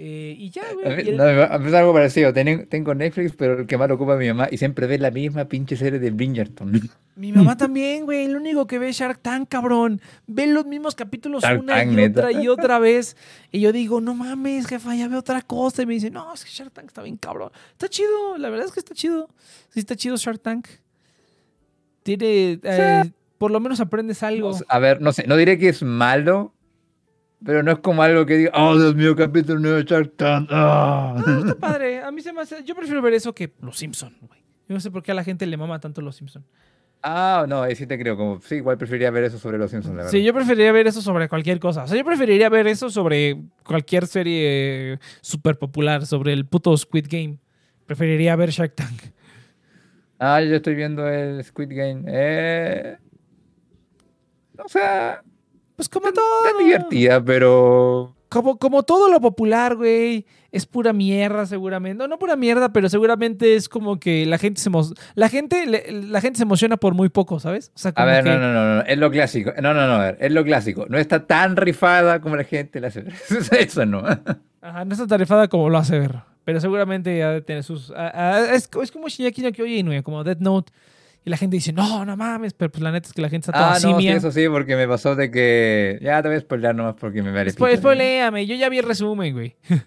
eh, y ya, A güey. mí, el- no, me pasa algo parecido. Tengo, tengo Netflix, pero el que más lo ocupa es mi mamá y siempre ve la misma pinche serie de Bridgerton. Mi mamá también, güey. El único que ve es Shark Tank, cabrón. Ve los mismos capítulos Shark una Tank, y neta. otra y otra vez. Y yo digo, no mames, jefa, ya veo otra cosa. Y me dice, no, es que Shark Tank está bien cabrón. Está chido, la verdad es que está chido. Sí, está chido Shark Tank. Tiene. eh, por lo menos aprendes algo. A ver, no sé, no diré que es malo, pero no es como algo que diga, oh, Dios mío, capítulo nuevo de Shark Tank. ah". No, está *laughs* padre. A mí se me hace. Yo prefiero ver eso que Los Simpson, güey. Yo no sé por qué a la gente le mama tanto Los Simpson. Ah, no, ahí sí te creo. Como, sí, igual preferiría ver eso sobre los Simpsons, la verdad. Sí, yo preferiría ver eso sobre cualquier cosa. O sea, yo preferiría ver eso sobre cualquier serie súper popular, sobre el puto Squid Game. Preferiría ver Shark Tank. Ah, yo estoy viendo el Squid Game. Eh... O sea, Pues como está todo. divertida, pero... Como, como todo lo popular, güey. Es pura mierda, seguramente. No, no pura mierda, pero seguramente es como que la gente se, la gente, le- la gente se emociona por muy poco, ¿sabes? O sea, A ver, que- no, no, no, no, es lo clásico. No, no, no, a ver, es lo clásico. No está tan rifada como la gente la hace ver. *laughs* Eso no. Ajá, no está tarifada como lo hace ver. Pero seguramente ha de tener sus. es, es como Shingeki no Kyojin, güey, como Death Note. Y la gente dice, no, no mames. Pero pues la neta es que la gente está toda Ah, no, sí, eso sí, porque me pasó de que... Ya te voy a spoiler nomás porque me vale. Spo- pito. spoiléame, yo ya vi el resumen, güey. *laughs*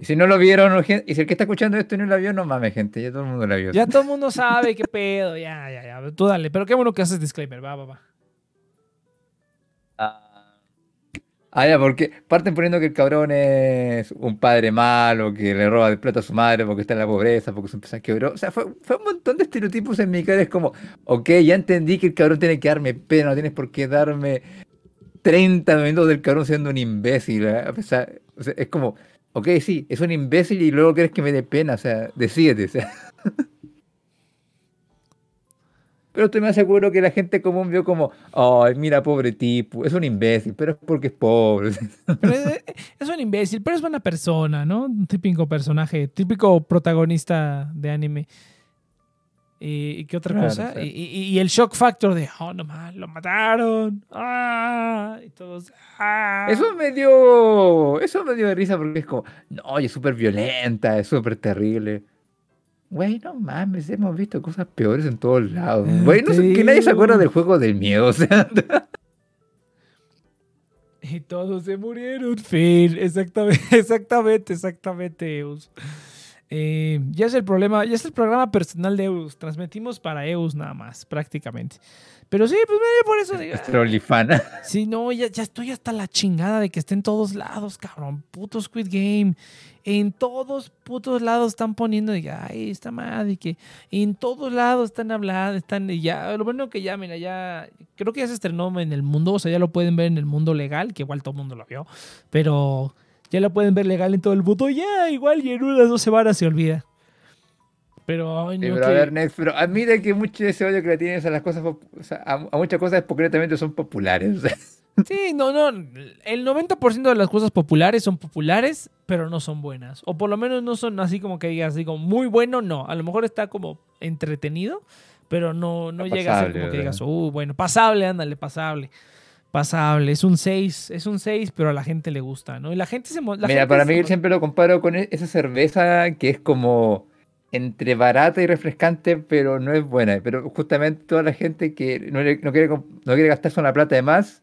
Y si no lo vieron, y si el que está escuchando esto no la vio, no mames, gente, ya todo el mundo la vio. Ya todo el mundo sabe qué pedo. Ya, ya, ya. Tú dale. Pero qué bueno que haces disclaimer. Va, va, va. Ah, ya, porque parten poniendo que el cabrón es un padre malo, que le roba de plata a su madre porque está en la pobreza, porque su empresa quebró. O sea, fue, un montón de estereotipos en mi cara. Es como, ok, ya entendí que el cabrón tiene que darme pena, no tienes por qué darme 30 minutos del cabrón siendo un imbécil. ¿eh? O sea, es como, ok, sí, es un imbécil y luego quieres que me dé pena, o sea, decídete. O sea. *laughs* Pero estoy más seguro que la gente común vio como, ay, mira, pobre tipo, es un imbécil, pero es porque es pobre. *laughs* Pero es, es un imbécil, pero es buena persona, ¿no? Un típico personaje, típico protagonista de anime. ¿Y, qué otra Claro, cosa? Y, y- y el shock factor de, oh, no más, lo mataron. Ah, y todos, ah. Eso me dio, eso me dio de risa porque es como, no, es súper violenta, es súper terrible. Güey, no mames, hemos visto cosas peores en todos lados. Güey, no sé, que nadie se acuerda del juego del miedo, o sea. Y todos se murieron. Fin, exactamente, *laughs* exactamente, exactamente, Eus. Eh, ya es el problema, ya es el programa personal de Eus. Transmitimos para Eus nada más, prácticamente. Pero sí, pues medio por eso digo, Nuestro olifana. Sí, no, ya, ya estoy hasta la chingada de que esté en todos lados, cabrón. Puto Squid Game. En todos putos lados están poniendo, que, ay, esta madre, y que en todos lados están hablando, están, y ya, lo bueno que ya, mira, ya, creo que ya se estrenó en el mundo, o sea, ya lo pueden ver en el mundo legal, que igual todo el mundo lo vio, pero ya lo pueden ver legal en todo el mundo, ya, igual, y en unas dos semanas se olvida. Pero, ay, Sí, no, pero a que- ver, Nex, pero que mucho de ese odio que le tienes a las cosas, o sea, a, a muchas cosas concretamente son populares. Sí, no, no. El 90% de las cosas populares son populares, pero no son buenas. O por lo menos no son así como que digas, como muy bueno, no. A lo mejor está como entretenido, pero no, no llega a ser como que digas, uh, bueno, pasable, ándale, pasable. Pasable. Es un 6, es un 6, pero a la gente le gusta, ¿no? Y la gente se... la Mira, gente para se mí siempre lo comparo con e- esa cerveza que es como entre barata y refrescante, pero no es buena. Pero justamente toda la gente que no, le- no quiere, no quiere gastarse una plata de más,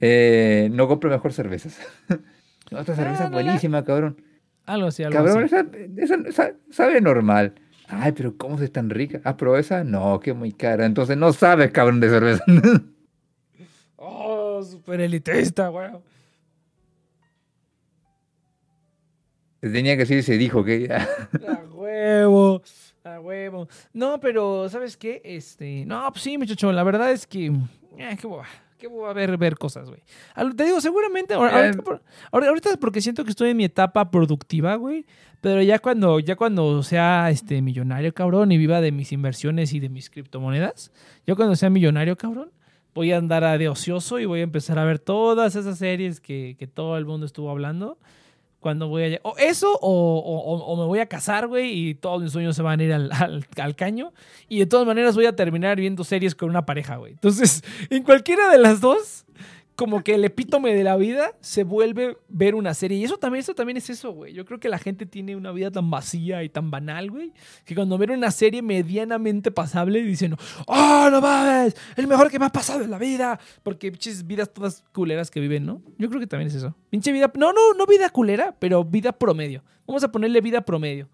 eh, no compra mejor cervezas. *laughs* Esta cerveza es la- buenísima, cabrón. Algo así, algo Cabrón, así. esa, esa- esa- sabe normal. Ay, pero ¿cómo es tan rica? Ah, pero esa no, que muy cara. Entonces no sabes, cabrón, de cerveza. *laughs* Oh, súper elitista. Se tenía que decir y se dijo que *laughs* A huevo, a huevo. No, pero, ¿sabes qué? Este, no, pues sí, muchacho, la verdad es que, eh, qué boba, qué boba ver, ver cosas, güey. Te digo, seguramente, Eh. ahorita, por- ahorita es porque siento que estoy en mi etapa productiva, güey, pero ya cuando, ya cuando sea, este, millonario, cabrón, y viva de mis inversiones y de mis criptomonedas, yo cuando sea millonario, cabrón, voy a andar a de ocioso y voy a empezar a ver todas esas series que, que todo el mundo estuvo hablando cuando voy allá. O eso, o- o- o me voy a casar, güey, y todos mis sueños se van a ir al, al- al caño. Y de todas maneras voy a terminar viendo series con una pareja, güey. Entonces, *laughs* en cualquiera de las dos, como que el epítome de la vida se vuelve ver una serie. Y eso también, eso también es eso, güey. Yo creo que la gente tiene una vida tan vacía y tan banal, güey, que cuando ven una serie medianamente pasable dicen, ¡Oh, no mames! El mejor que me ha pasado en la vida. Porque pinches vidas todas culeras que viven, ¿no? Yo creo que también es eso. Pinche vida. No, no, no vida culera, pero vida promedio. Vamos a ponerle vida promedio.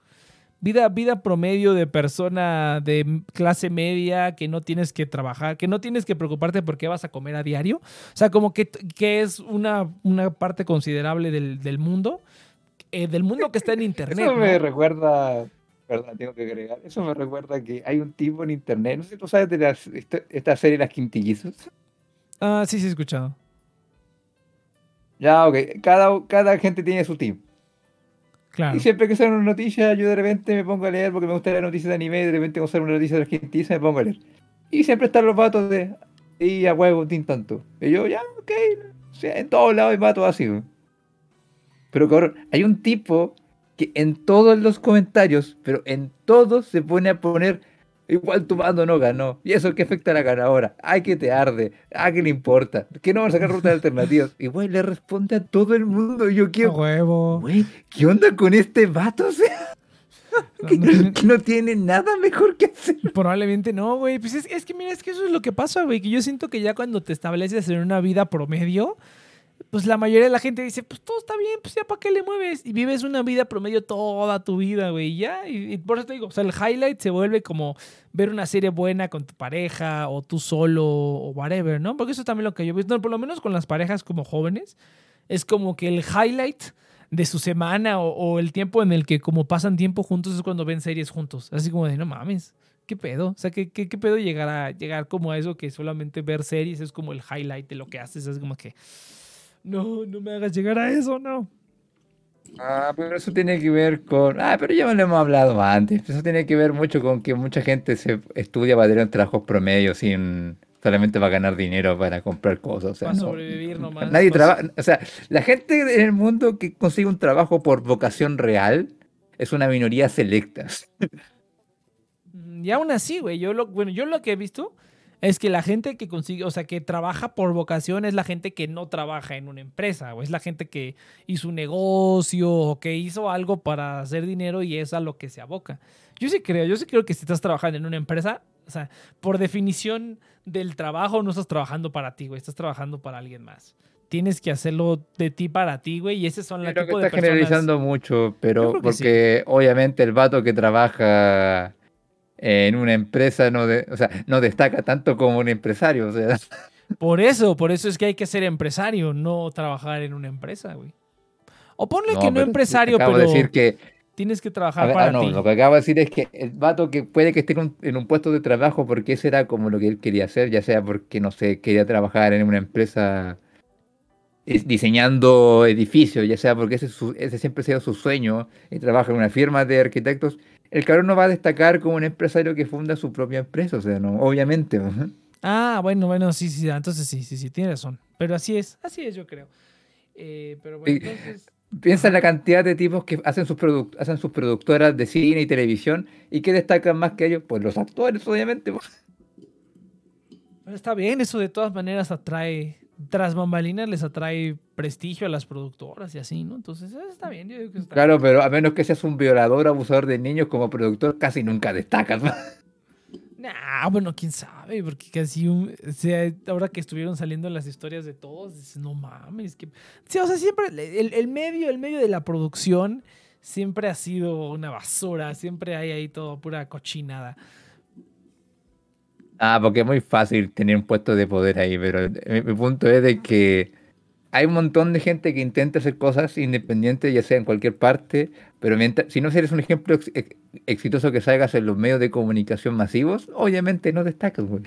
Vida, vida promedio de persona de clase media que no tienes que trabajar, que no tienes que preocuparte por qué vas a comer a diario. O sea, como que, que es una, una parte considerable del, del mundo, eh, del mundo que está en *laughs* internet. Eso me ¿no? recuerda, perdón, tengo que agregar, eso me recuerda que hay un tipo en internet, no sé si tú sabes de las, esta, esta serie Las Quintillizos. Ah, sí, sí, he escuchado. Ya, ok, cada, cada gente tiene su team. Claro. Y siempre que sale una noticia, yo de repente me pongo a leer porque me gusta leer noticias de anime, de repente cuando sale una noticia de Quintillizas me pongo a leer. Y siempre están los vatos de, y a huevo, tin tanto. Y yo, ya, ok, en todos lados hay vatos así. Pero cabrón, hay un tipo que en todos los comentarios, pero en todos se pone a poner, igual tu bando no ganó. ¿Y eso qué afecta a la ganadora? Ay, que te arde. Ay, que le importa. Que no van a sacar rutas alternativas. Y güey, le responde a todo el mundo. Yo quiero, huevo. güey, ¿qué onda con este vato? O sea, No, *laughs* que, no tiene- que no tiene nada mejor que hacer. Probablemente no, güey. Pues es, es que mira, es que eso es lo que pasa, güey. Que yo siento que ya cuando te estableces en una vida promedio, pues la mayoría de la gente dice, pues todo está bien, pues ya para qué le mueves. Y vives una vida promedio toda tu vida, güey. Ya, y, por eso te digo, o sea, el highlight se vuelve como ver una serie buena con tu pareja o tú solo o whatever, ¿no? Porque eso es también lo que yo he visto, por lo menos con las parejas como jóvenes, es como que el highlight de su semana o, o el tiempo en el que como pasan tiempo juntos es cuando ven series juntos. Así como de, no mames, ¿qué pedo? O sea, ¿qué, qué, qué pedo llegar a llegar como a eso que solamente ver series es como el highlight de lo que haces? Es como que, no, no me hagas llegar a eso, no. Ah, pero eso tiene que ver con. Ah, pero ya lo hemos hablado antes. Eso tiene que ver mucho con que mucha gente se estudia para tener trabajos promedio sin. Solamente va a ganar dinero para comprar cosas. O sea, Para no. sobrevivir nomás. Nadie Pas- trabaja. O sea, la gente en el mundo que consigue un trabajo por vocación real es una minoría selecta. *laughs* Mm, Y aún así, güey, yo lo, bueno, yo lo que he visto es que la gente que consigue, o sea, que trabaja por vocación es la gente que no trabaja en una empresa, o es la gente que hizo un negocio o que hizo algo para hacer dinero y es a lo que se aboca. Yo sí creo, yo sí creo que si estás trabajando en una empresa, o sea, por definición del trabajo no estás trabajando para ti, güey, estás trabajando para alguien más. Tienes que hacerlo de ti para ti, güey, y ese son la Creo que tipo de está personas. generalizando mucho, pero sí. porque obviamente el vato que trabaja en una empresa no, de- o sea, no destaca tanto como un empresario. O sea, Por eso, por eso es que hay que ser empresario, no trabajar en una empresa, güey. O ponle que no empresario, acabo pero de decir que tienes que trabajar ver, para ah, no, ti. lo que acabo de decir es que el vato que puede que esté en un, en un puesto de trabajo porque ese era como lo que él quería hacer, ya sea porque, no sé, quería trabajar en una empresa eh, diseñando edificios, ya sea porque ese, ese siempre ha sido su sueño y trabaja en una firma de arquitectos, el cabrón no va a destacar como un empresario que funda su propia empresa, o sea, no, obviamente. Ah, bueno, bueno, sí, sí, entonces sí, sí, sí, tienes razón. Pero así es, así es, yo creo. Eh, pero bueno, entonces. Piensa en la cantidad de tipos que hacen sus, hacen sus productoras de cine y televisión y que destacan más que ellos, pues los actores, obviamente. pues. Bueno, está bien, eso de todas maneras atrae. Tras bambalinas les atrae prestigio a las productoras y así, ¿no? Entonces, está bien, yo digo que está Claro, pero a menos que seas un violador, abusador de niños como productor, casi nunca destacas. Nah, bueno, quién sabe, porque casi un, o sea, ahora que estuvieron saliendo las historias de todos, dices, no mames, que sí, o sea, siempre el, el medio, el medio de la producción siempre ha sido una basura, siempre hay ahí todo pura cochinada. Ah, porque es muy fácil tener un puesto de poder ahí, pero mi, mi punto es de que hay un montón de gente que intenta hacer cosas independientes, ya sea en cualquier parte, pero si no eres un ejemplo ex- exitoso que salgas en los medios de comunicación masivos, obviamente no destacas, güey.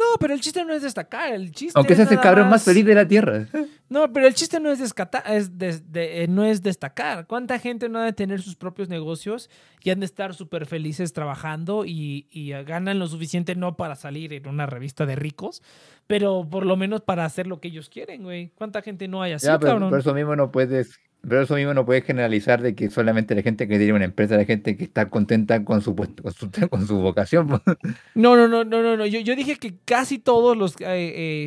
No, pero el chiste no es destacar, el chiste Aunque es seas el cabrón más feliz de la tierra. *laughs* No, pero el chiste no es, descata- es de- eh, no es destacar. ¿Cuánta gente no ha de tener sus propios negocios y han de estar súper felices trabajando y, y, ganan lo suficiente no para salir en una revista de ricos, pero por lo menos para hacer lo que ellos quieren, güey? ¿Cuánta gente no hay así, Ya, pero cabrón? por eso mismo no puedes, pero eso mismo no puedes generalizar de que solamente la gente que tiene una empresa, la gente que está contenta con su con su, *laughs* con su vocación. pues. No, no, no, no, no, no. Yo, yo dije que casi todos los... eh,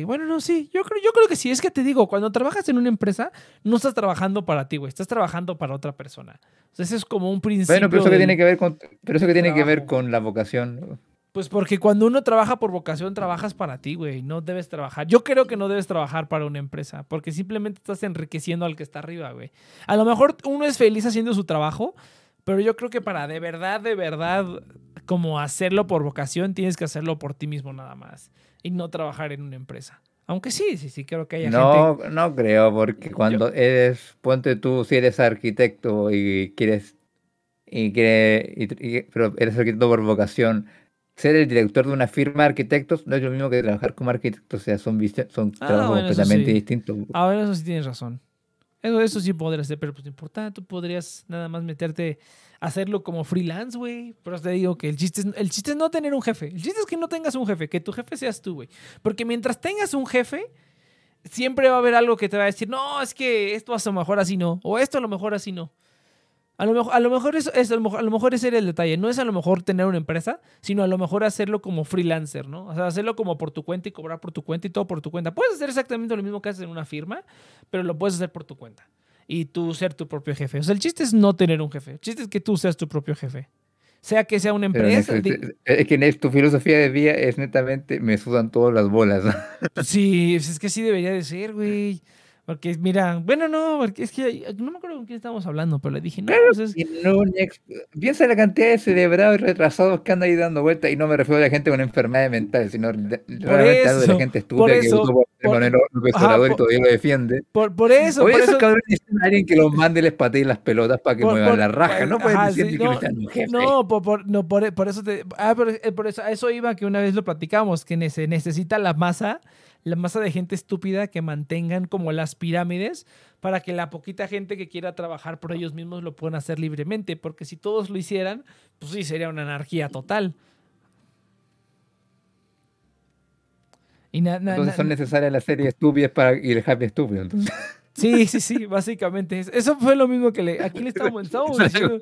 eh, bueno, no, sí. Yo creo, yo creo que sí. Es que te digo, cuando trabajas en una empresa, no estás trabajando para ti, güey. Estás trabajando para otra persona. O sea, ese es como un principio... Bueno, pero eso que tiene que ver con, pero eso que tiene que ver con la vocación. Pues porque cuando uno trabaja por vocación, trabajas para ti, güey. No debes trabajar. Yo creo que no debes trabajar para una empresa, porque simplemente estás enriqueciendo al que está arriba, güey. A lo mejor uno es feliz haciendo su trabajo, pero yo creo que para de verdad, de verdad, como hacerlo por vocación, tienes que hacerlo por ti mismo nada más. Y no trabajar en una empresa. Aunque sí, sí, sí, creo que haya gente. No, no creo, porque cuando eres, ponte tú, si eres arquitecto y quieres, y quieres, y- y- pero eres arquitecto por vocación, ser el director de una firma de arquitectos no es lo mismo que trabajar como arquitecto, o sea, son, son Ah, trabajos bueno, completamente sí. distintos. Ah, bueno, eso sí tienes razón. Eso, eso sí podrías hacer, pero pues no importa, tú podrías nada más meterte a hacerlo como freelance, güey. Pero te digo que el chiste, es, el chiste es no tener un jefe. El chiste es que no tengas un jefe, que tu jefe seas tú, güey. Porque mientras tengas un jefe, siempre va a haber algo que te va a decir, no, es que esto a lo mejor así no, o esto a lo mejor así no. A lo mejor, a lo mejor es, es- a lo mejor, ese era el detalle. No es a lo mejor tener una empresa, sino a lo mejor hacerlo como freelancer, ¿no? O sea, hacerlo como por tu cuenta y cobrar por tu cuenta y todo por tu cuenta. Puedes hacer exactamente lo mismo que haces en una firma, pero lo puedes hacer por tu cuenta. Y tú ser tu propio jefe. O sea, el chiste es no tener un jefe. El chiste es que tú seas tu propio jefe. Sea que sea una empresa. Es, que tu filosofía de vida es netamente, me sudan todas las bolas. *laughs* Sí, es que sí debería de ser, güey. Porque, mira, bueno, no, porque es que no me acuerdo con quién estábamos hablando, pero le dije, no, pues es- no, Nex, piensa en la cantidad de cerebrados y retrasados que andan ahí dando vueltas, y no me refiero a la gente con enfermedades mentales, sino realmente hablo de la eso, gente por estúpida que eso, votó por por- Manuel López Obrador y por- todavía lo defiende. por, por eso, por esos eso. cabrones a alguien que los mande y les patee las pelotas para que Por- muevan por- la raja. No pueden decir sí, que no, un jefe. No, por, por- no, por, por eso te. Ah, eh, por eso, a eso iba que una vez lo platicamos, que se necesita la masa, la masa de gente estúpida que mantengan como las pirámides para que la poquita gente que quiera trabajar por ellos mismos lo puedan hacer libremente. Porque si todos lo hicieran, pues sí, sería una anarquía total. Y na- na- Entonces son necesarias las series estúpidas para, y el happy estúpido. Entonces. Sí, sí, sí, básicamente. es- Eso fue lo mismo que le. Aquí le estábamos, estábamos *laughs* diciendo.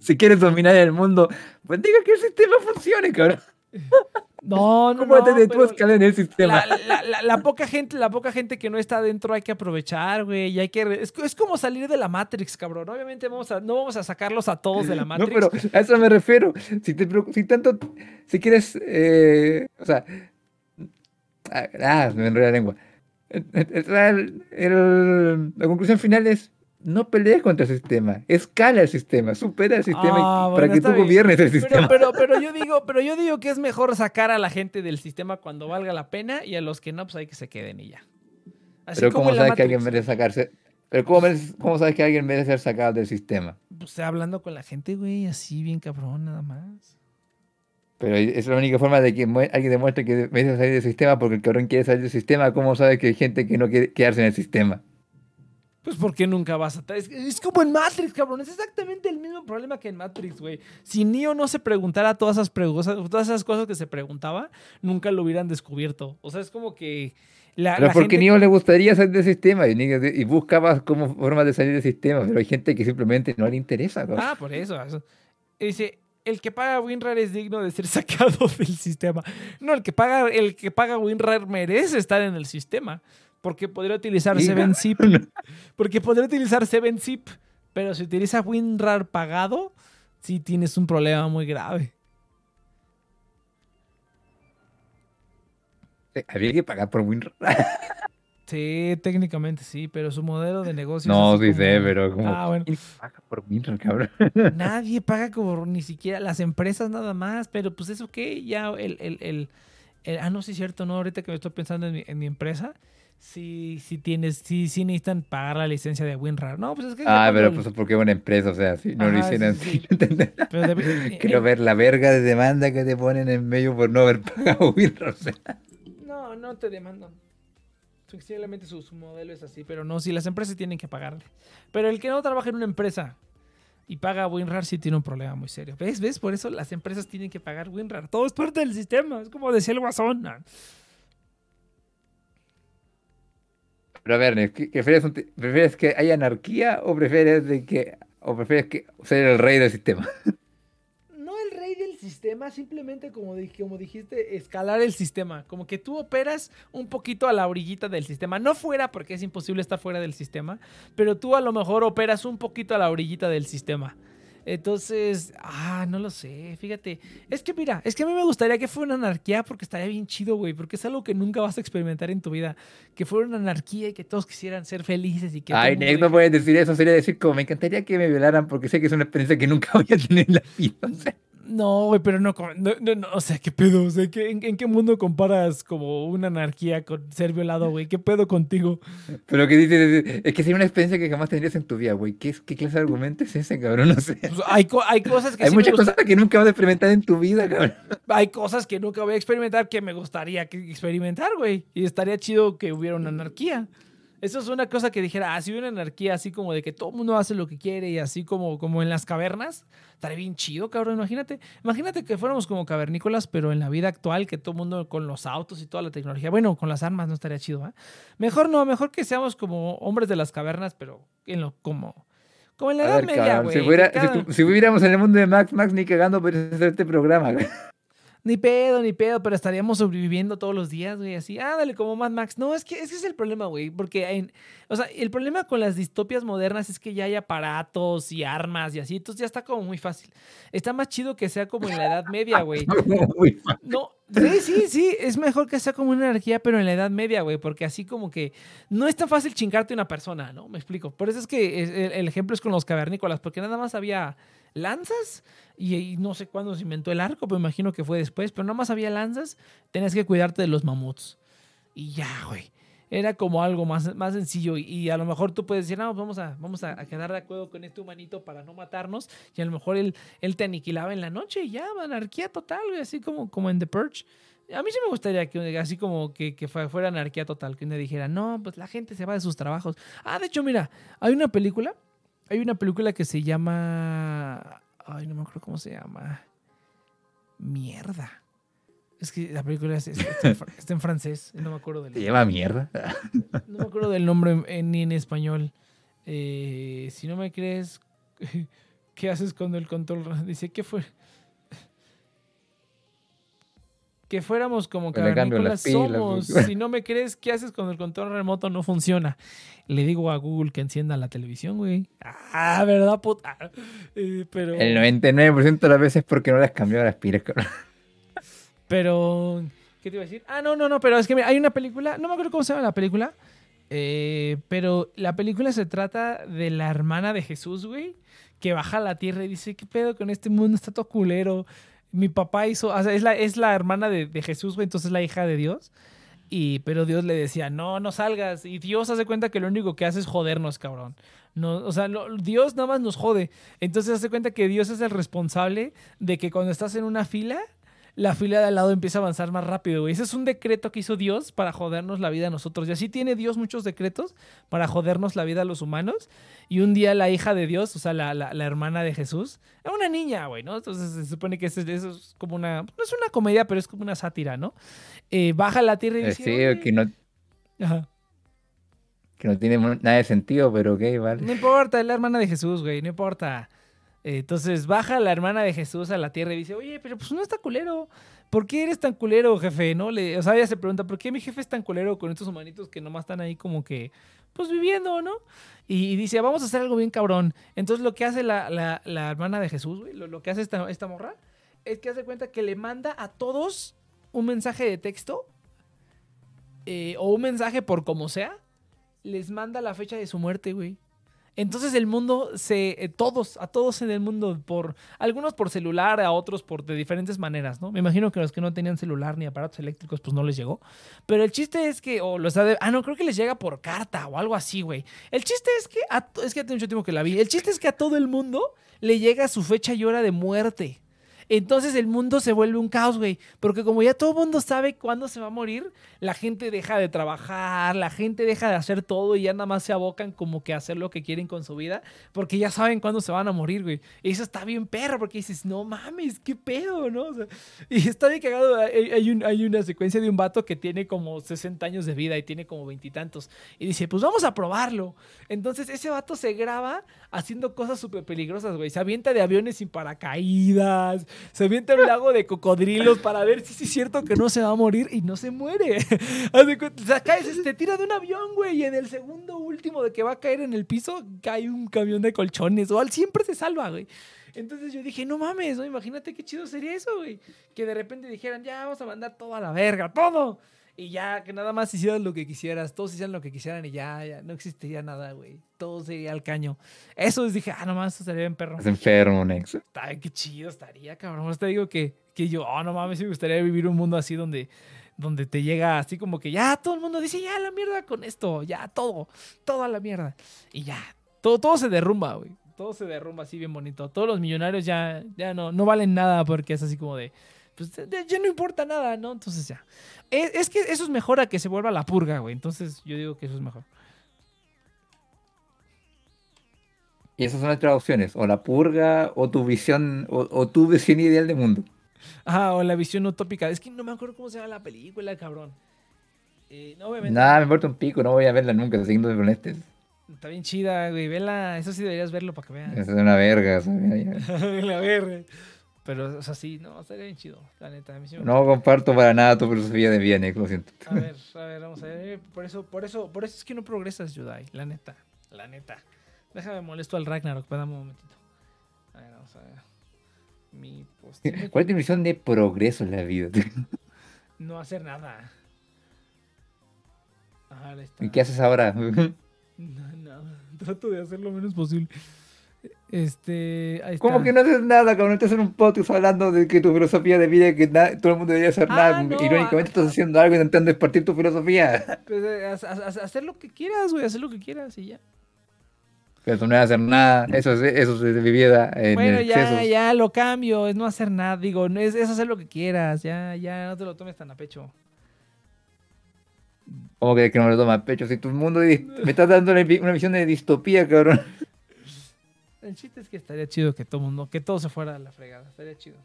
Si quieres dominar el mundo, pues diga que el sistema funcione, cabrón. No, no, *laughs* ¿Cómo no. te en el sistema? La, la- la- la poca gente, la poca gente que no está adentro hay que aprovechar, güey. Y hay que. Es, es como salir de la Matrix, cabrón. Obviamente vamos a, no vamos a sacarlos a todos de la *laughs* No, Matrix. pero a eso me refiero. Si, te, si tanto, si quieres, eh, o sea, ah, me enredé la lengua. El- el- el- el- la conclusión final es, no pelees contra el sistema, escala el sistema, supera el sistema y- Ah, para que tú bien. gobiernes el Pero, sistema. pero, *laughs* pero yo digo, pero yo digo que es mejor sacar a la gente del sistema cuando valga la pena y a los que no, pues hay que se queden y ya. Así Pero como ¿cómo sabes que alguien merece sacarse? Pero ¿cómo, cómo sabes que alguien merece ser sacado del sistema? Pues hablando con la gente, güey, así bien cabrón, nada más. Pero es la única forma de que alguien demuestre que merece salir del sistema porque el cabrón quiere salir del sistema. ¿Cómo sabes que hay gente que no quiere quedarse en el sistema? Pues porque nunca vas a... Es, es como en Matrix, cabrón. Es exactamente el mismo problema que en Matrix, güey. Si Neo no se preguntara todas esas, preguntas, todas esas cosas que se preguntaba, nunca lo hubieran descubierto. O sea, es como que... La, Pero la porque gente- Neo le gustaría salir del sistema y, y buscaba como formas de salir del sistema, pero hay gente que simplemente no le interesa. cabrón. Ah, por eso. eso. Dice, el que paga WinRAR es digno de ser *laughs* sacado del sistema. No, el que paga, el que paga WinRAR merece estar en el sistema. Porque podría utilizar Diga. 7-Zip. Porque podría utilizar 7-Zip. Pero si utiliza WinRAR pagado, sí tienes un problema muy grave. Había que pagar por WinRAR. *laughs* Sí, técnicamente sí, pero su modelo de negocio. No, sí sé, pero como... Ah, bueno. ¿quién paga por Mira, cabrón. Nadie paga como ni siquiera las empresas nada más, pero pues eso qué, ya el, el, el- el- ah, no, sí es cierto, no, ahorita que me estoy pensando en mi, en mi empresa, sí, sí tienes, sí, sí necesitan pagar la licencia de WinRAR. No, pues es que Ah, pero cuando- pues porque es una empresa, o sea, si no lo Ajá, hicieran sí, así, *laughs* sí. debe- *laughs* Quiero eh, ver la verga de demanda que te ponen en medio por no haber *laughs* pagado WinRAR. o sea. No, no te demandan. Efectivamente su, su modelo es así, pero no, si las empresas tienen que pagarle. Pero el que no trabaja en una empresa y paga WinRAR sí tiene un problema muy serio. ¿Ves? ¿Ves? Por eso las empresas tienen que pagar WinRAR. Todo es parte del sistema. Es como decía el guasón. Ah, Pero a ver, ¿qué- qué ¿prefieres, un prefieres que haya anarquía o prefieres de que o prefieres que ser el rey del sistema? *laughs* No el rey del sistema, simplemente como dijiste, escalar el sistema. Como que tú operas un poquito a la orillita del sistema. No fuera, porque es imposible estar fuera del sistema, pero tú a lo mejor operas un poquito a la orillita del sistema. Entonces, ah, no lo sé, fíjate. Es que mira, es que a mí me gustaría que fuera una anarquía porque estaría bien chido, güey, porque es algo que nunca vas a experimentar en tu vida. Que fuera una anarquía y que todos quisieran ser felices y que... Ay, Nick, no puedes decir eso, sería decir como me encantaría que me violaran porque sé que es una experiencia que nunca voy a tener en la vida. o sea. No, güey, pero no, no, no, no, o sea, ¿qué pedo? O sea, ¿qué- en, en qué mundo comparas como una anarquía con ser violado, güey? ¿Qué pedo contigo? Pero que dices, es- que sería una experiencia que jamás tendrías en tu vida, güey. ¿Qué, ¿Qué clase de argumento es ese, cabrón? No sé. Pues hay, co- hay cosas que Hay sí muchas cosas que nunca vas a experimentar en tu vida, cabrón. hay cosas que nunca voy a experimentar que me gustaría experimentar, güey. Y estaría chido que hubiera una anarquía. Eso es una cosa que dijera, ah, si hubiera una anarquía así como de que todo el mundo hace lo que quiere y así como, como en las cavernas, estaría bien chido, cabrón. Imagínate, imagínate que fuéramos como cavernícolas, pero en la vida actual, que todo el mundo con los autos y toda la tecnología, bueno, con las armas no estaría chido, ¿eh? Mejor no, mejor que seamos como hombres de las cavernas, pero en lo como, como en la A Edad ver, Media, güey. si, fuera- si cada- si viviéramos en el mundo de Max, Max ni cagando podrías hacer este programa, güey. Ni pedo, ni pedo, pero estaríamos sobreviviendo todos los días, güey, así. Ándale, como Mad Max. No, es que ese es el problema, güey, porque, en- o sea, el problema con las distopias modernas es que ya hay aparatos y armas y así, entonces ya está como muy fácil. Está más chido que sea como en la Edad Media, *laughs* güey. No, sí, sí, sí, es mejor que sea como una anarquía, pero en la Edad Media, güey, porque así como que no es tan fácil chingarte una persona, ¿no? Me explico. Por eso es que el ejemplo es con los cavernícolas, porque nada más había lanzas y, no sé cuándo se inventó el arco, pero imagino que fue después, pero nada más había lanzas, tenías que cuidarte de los mamuts. Y ya, güey. Era como algo más, más sencillo y, a lo mejor tú puedes decir, no, vamos, a, vamos a, quedar de acuerdo con este humanito para no matarnos y a lo mejor él, él te aniquilaba en la noche y ya, anarquía total, güey, así como, como en The Purge. A mí sí me gustaría que así como que, que fue- fuera anarquía total, que uno dijera, no, pues la gente se va de sus trabajos. Ah, de hecho, mira, hay una película, hay una película que se llama, ay, no me acuerdo cómo se llama. Mierda. Es que la película es- es- está, en, está en francés, no me acuerdo del Te lleva mierda. *laughs* no me acuerdo del nombre en- ni en español. Eh, si no me crees, *laughs* ¿qué haces cuando el control dice que fue? Que fuéramos como cavernícolas somos. *laughs* Si no me crees, ¿qué haces cuando el control remoto no funciona? Le digo a Google que encienda la televisión, güey. Ah, ¿verdad, puta? Eh, pero... El 99% de las veces porque no le has cambiado las pilas, cabrón. Pero, ¿qué te iba a decir? Ah, no, no, no, pero es que mira, hay una película, no me acuerdo cómo se llama la película, eh, pero la película se trata de la hermana de Jesús, güey, que baja a la tierra y dice, ¿qué pedo con este mundo? Está todo culero. Mi papá hizo, o sea, es la, es la hermana de, de Jesús, entonces es la hija de Dios. Y, pero Dios le decía, no, no salgas. Y Dios hace cuenta que lo único que hace es jodernos, cabrón. No, o sea, Dios nada más nos jode. Entonces hace cuenta que Dios es el responsable de que cuando estás en una fila, la fila de al lado empieza a avanzar más rápido, güey. Ese es un decreto que hizo Dios para jodernos la vida a nosotros. Y así tiene Dios muchos decretos para jodernos la vida a los humanos. Y un día la hija de Dios, o sea, la, la- la hermana de Jesús, era una niña, güey, ¿no? Entonces se supone que eso, eso es como una, no es una comedia, pero es como una sátira, ¿no? Eh, baja la tierra y Eh, dice, Sí, que no, Ajá. que no tiene nada de sentido, pero ok, vale. No importa, es la hermana de Jesús, güey, no importa. Entonces baja la hermana de Jesús a la tierra y dice, oye, pero pues no está culero. ¿Por qué eres tan culero, jefe? ¿No? Le, o sea, ella se pregunta, ¿por qué mi jefe es tan culero con estos humanitos que nomás están ahí como que, pues viviendo, ¿no? Y, dice, vamos a hacer algo bien cabrón. Entonces lo que hace la, la- hermana de Jesús, güey, lo, lo que hace esta, esta morra, es que hace cuenta que le manda a todos un mensaje de texto eh, o un mensaje por como sea, les manda la fecha de su muerte, güey. Entonces el mundo se, eh, todos, a todos en el mundo, por algunos por celular, a otros por de diferentes maneras, ¿no? Me imagino que los que no tenían celular ni aparatos eléctricos, pues no les llegó. Pero el chiste es que, o los ah, no, creo que les llega por carta o algo así, güey. El chiste es que, es que hace mucho tiempo que la vi. El chiste es que a todo el mundo le llega su fecha y hora de muerte. Entonces el mundo se vuelve un caos, güey. Porque como ya todo el mundo sabe cuándo se va a morir, la gente deja de trabajar, la gente deja de hacer todo y ya nada más se abocan como que a hacer lo que quieren con su vida. Porque ya saben cuándo se van a morir, güey. Y eso está bien perro, porque dices, no mames, qué pedo, ¿no? *laughs* Y está bien cagado. Hay, hay un- una secuencia de un vato que tiene como 60 años de vida y tiene como veintitantos. Y, dice, pues vamos a probarlo. Entonces ese vato se graba haciendo cosas súper peligrosas, güey. Se avienta de aviones sin paracaídas, se avienta en un lago de cocodrilos para ver si es cierto que no se va a morir y no se muere. *laughs* O sea, cae, se se tira de un avión, güey, y en el segundo último de que va a caer en el piso, cae un camión de colchones, o al siempre se salva, güey. Entonces yo dije, no mames, ¿no? imagínate qué chido sería eso, güey. Que de repente dijeran, ya vamos a mandar todo a la verga, todo. Y ya, que nada más hicieras lo que quisieras, todos hicieran lo que quisieran y ya, ya no existiría nada, güey. Todo sería al caño. Eso es, dije, ah, nomás, eso sería bien perro. Es enfermo, Nex. Ay, qué chido estaría, cabrón. Pues te digo que, que yo, oh, no mames, me gustaría vivir un mundo así donde, donde te llega así como que ya todo el mundo dice, ya la mierda con esto, ya todo, toda la mierda. Y ya, todo, todo se derrumba, güey. Todo se derrumba así bien bonito. Todos los millonarios ya, ya no, no valen nada porque es así como de, pues ya no importa nada, ¿no? Entonces ya. Es, es que eso es mejor a que se vuelva la purga, güey. Entonces yo digo que eso es mejor. Y esas son nuestras opciones. O la purga, o tu visión, o, o tu visión ideal de mundo. Ajá, o la visión utópica. Es que no me acuerdo cómo se llama la película, cabrón. Eh, no, obviamente. Nada, me importa un pico, no voy a verla nunca, siguiendo con este. Está bien chida, güey. Vela. Eso sí deberías verlo para que veas. Es una verga. ¿sabes? *laughs* la ver. Pero, o sea, sí, no, estaría bien chido. La neta, a mí sí me No comparto para nada tu filosofía de bien, Nex, lo siento. A ver, a ver, vamos a ver. Por eso, por eso, por eso es que no progresas, Yudai. La neta, la neta. Déjame molesto al Ragnarok, espérame un momentito. A ver, vamos a ver. Mi post. ¿Cuál es tu visión de progreso en la vida? *laughs* No hacer nada. Ajá. ¿Y qué haces ahora? *laughs* No, nada. Trato de hacer lo menos posible. Este. Ahí ¿Cómo está. que no haces nada, cabrón? Estás en un podcast hablando de que tu filosofía de vida es que todo el mundo debería hacer Ah, nada. no, Irónicamente ah, estás haciendo algo intentando impartir tu filosofía. *laughs* Pues, eh, hacer lo que quieras, güey. Hacer lo que quieras y ya. Pero tú no a hacer nada. Eso es, eso es mi vida en Bueno, ya, excesos. ya lo cambio. Es no hacer nada. Digo, es, es hacer lo que quieras. Ya, ya, no te lo tomes tan a pecho. ¿Cómo que, que no me lo toma a pecho? Si tu mundo me estás dando una visión de distopía, cabrón. *laughs* El chiste es que estaría chido que todo mundo, que todo se fuera a la fregada. Estaría chido.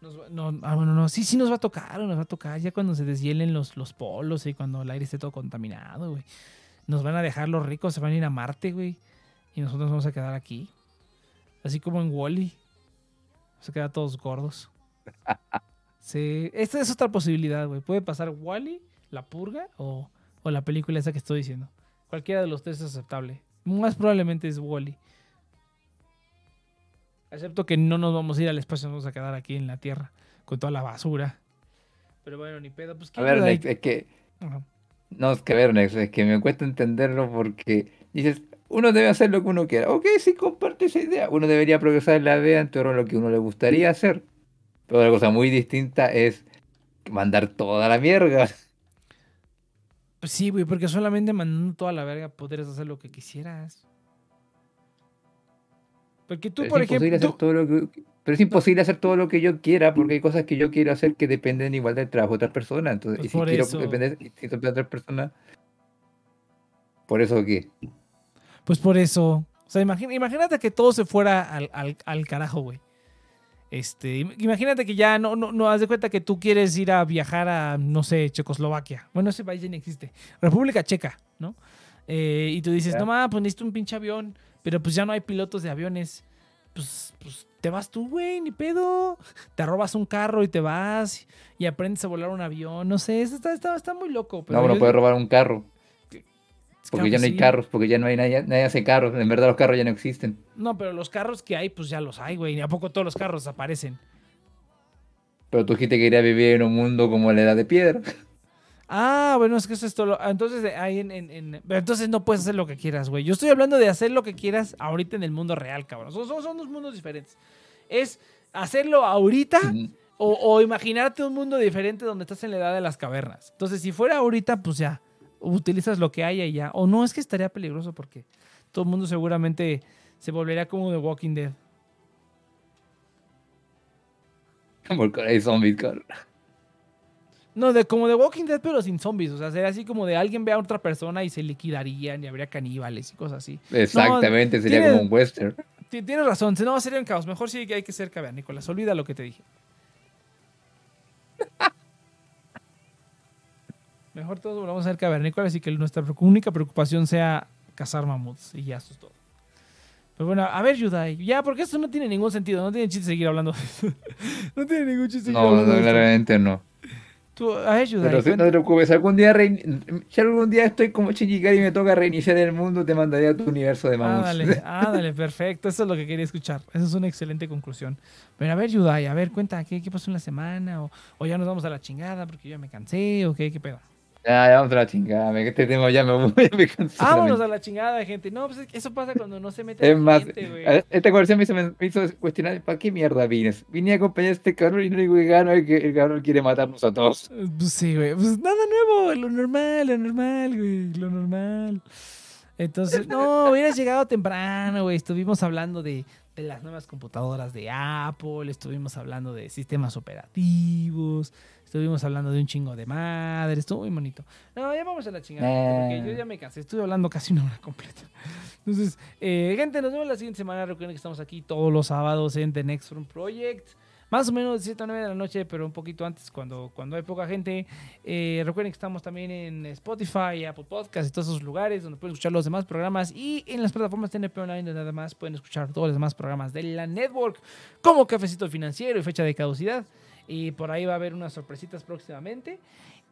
Nos va- no, ah, bueno, no, sí, sí nos va a tocar, nos va a tocar ya cuando se deshielen los, los polos y cuando el aire esté todo contaminado, güey. Nos van a dejar los ricos, se van a ir a Marte, güey. Y nosotros vamos a quedar aquí. Así como en Wally. Vamos a quedar todos gordos. *laughs* Sí, esta es otra posibilidad, güey. Puede pasar Wally, La Purga o, o la película esa que estoy diciendo. Cualquiera de los tres es aceptable. Más probablemente es Wally. Excepto que no nos vamos a ir al espacio, nos vamos a quedar aquí en la Tierra con toda la basura. Pero bueno, ni pedo. Pues, ¿qué A ver? Nex, es que. Ajá. No, es que a ver, Nex, es que me cuesta entenderlo porque dices, uno debe hacer lo que uno quiera. Ok, sí, comparte esa idea. Uno debería progresar en la vida en torno a lo que uno le gustaría hacer. Pero otra cosa muy distinta es mandar toda la mierda. Pues sí, güey, porque solamente mandando toda la verga podrías hacer lo que quisieras. Porque tú, Pero por es imposible ejemplo. hacer tú- todo lo que... Pero es imposible hacer todo lo que yo quiera porque hay cosas que yo quiero hacer que dependen igual del trabajo de otras personas. Entonces, Pues y si quiero eso. depender de otras personas, ¿por eso qué? Pues por eso. O sea, imagina- imagínate que todo se fuera al, al- al carajo, güey. Este, im- imagínate que ya no, no, no haz de cuenta que tú quieres ir a viajar a, no sé, Checoslovaquia. Bueno, ese país ya ni existe. República Checa, ¿no? Eh, y tú dices, Ya. no mames, pues necesito un pinche avión, pero pues ya no hay pilotos de aviones. Pues, pues te vas tú, güey, ni pedo. Te robas un carro y te vas y aprendes a volar un avión. No sé, eso está, está, está muy loco. Pero No, uno yo puede digo- robar un carro Claro porque que ya no hay sí. carros, porque ya no hay nadie, nadie hace carros. En verdad los carros ya no existen. No, pero los carros que hay, pues ya los hay, güey. ¿Y a poco todos los carros aparecen? Pero tú dijiste que querías vivir en un mundo como la edad de piedra. *laughs* Ah, bueno, es que eso es todo. lo- ah, Entonces, ahí en, en- en- pero entonces no puedes hacer lo que quieras, güey. Yo estoy hablando de hacer lo que quieras ahorita en el mundo real, cabrón. Son, son, son dos mundos diferentes. Es hacerlo ahorita o imaginarte un mundo diferente donde estás en la edad de las cavernas. Entonces, si fuera ahorita, pues ya, utilizas lo que haya y ya. O no, es que estaría peligroso porque todo el mundo seguramente se volvería como The Walking Dead. Porque hay zombies, cabrón. No, de, como The Walking Dead, pero sin zombies. O sea, sería así como de alguien ve a otra persona y se liquidarían y habría caníbales y cosas así. Exactamente, sería tiene- como un western. Ti- Tienes razón, no sería un caos. Mejor sí que hay que ser cavernícolas. Olvida lo que te dije. *laughs* Mejor todos volvamos a ser cavernícolas y que nuestra única preocupación sea cazar mamuts. Y ya, eso es todo. Pero bueno, a ver, Yudai. Ya, porque esto no tiene ningún sentido. No tiene chiste seguir hablando de. *laughs* No tiene ningún chiste seguir No, hablando no, de esto. claramente no. Tú, a ver, Yudai. Pero si no te preocupes, algún día, rein- si algún día estoy como Shinjikari y me toca reiniciar el mundo, te mandaré a tu universo de Ah, dale, ah, dale, perfecto. Eso es lo que quería escuchar. Esa es una excelente conclusión. Pero a ver, Yudai, a ver, cuenta, ¿qué, qué pasó en la semana? O, o ya nos vamos a la chingada porque yo ya me cansé, o qué, qué pedo. Ya, ya vamos a la chingada, me- este tema ya me voy, *laughs* me. Vámonos a la chingada, gente. No, pues eso pasa cuando no se mete Es más, gente, esta conversación me hizo, me hizo cuestionar, ¿para qué mierda vines? Vine a acompañar a este cabrón y no digo que gano, que el cabrón quiere matarnos a todos. Eh, Pues sí, güey. Pues nada nuevo, lo normal, lo normal, güey, lo normal. Entonces, no, *laughs* hubieras llegado temprano, güey. Estuvimos hablando de, de las nuevas computadoras de Apple, estuvimos hablando de sistemas operativos, estuvimos hablando de un chingo de madre, estuvo muy bonito. No, ya vamos a la chingada, porque Eh. yo ya me cansé, estuve hablando casi una hora completa. Entonces, eh, gente, nos vemos la siguiente semana. Recuerden que estamos aquí todos los sábados en The Next Room Project. Más o menos de 7 a 9 de la noche, pero un poquito antes cuando, cuando hay poca gente. Eh, recuerden que estamos también en Spotify, Apple Podcasts y todos esos lugares donde pueden escuchar los demás programas. Y en las plataformas TNP Online, donde además pueden escuchar todos los demás programas de la network, como Cafecito Financiero y Fecha de Caducidad. Y por ahí va a haber unas sorpresitas próximamente.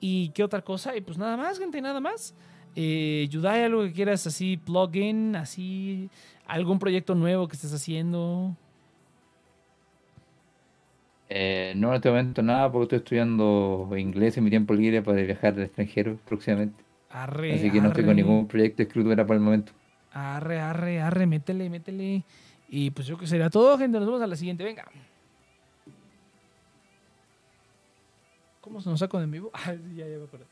¿Y qué otra cosa? Y pues nada más, gente, nada más. Eh, Yudai, algo que quieras así, plugin, así, algún proyecto nuevo que estés haciendo. Eh, no, en este momento nada, porque estoy estudiando inglés en mi tiempo libre para viajar al extranjero próximamente. Arre, Así que no tengo arre. ningún proyecto de escritura por el momento. Arre, arre, arre, métele, métele. Y pues yo que sería todo, gente. Nos vemos a la siguiente. Venga. ¿Cómo se nos sacan en vivo? *laughs* Ah, ya, ya me acordé.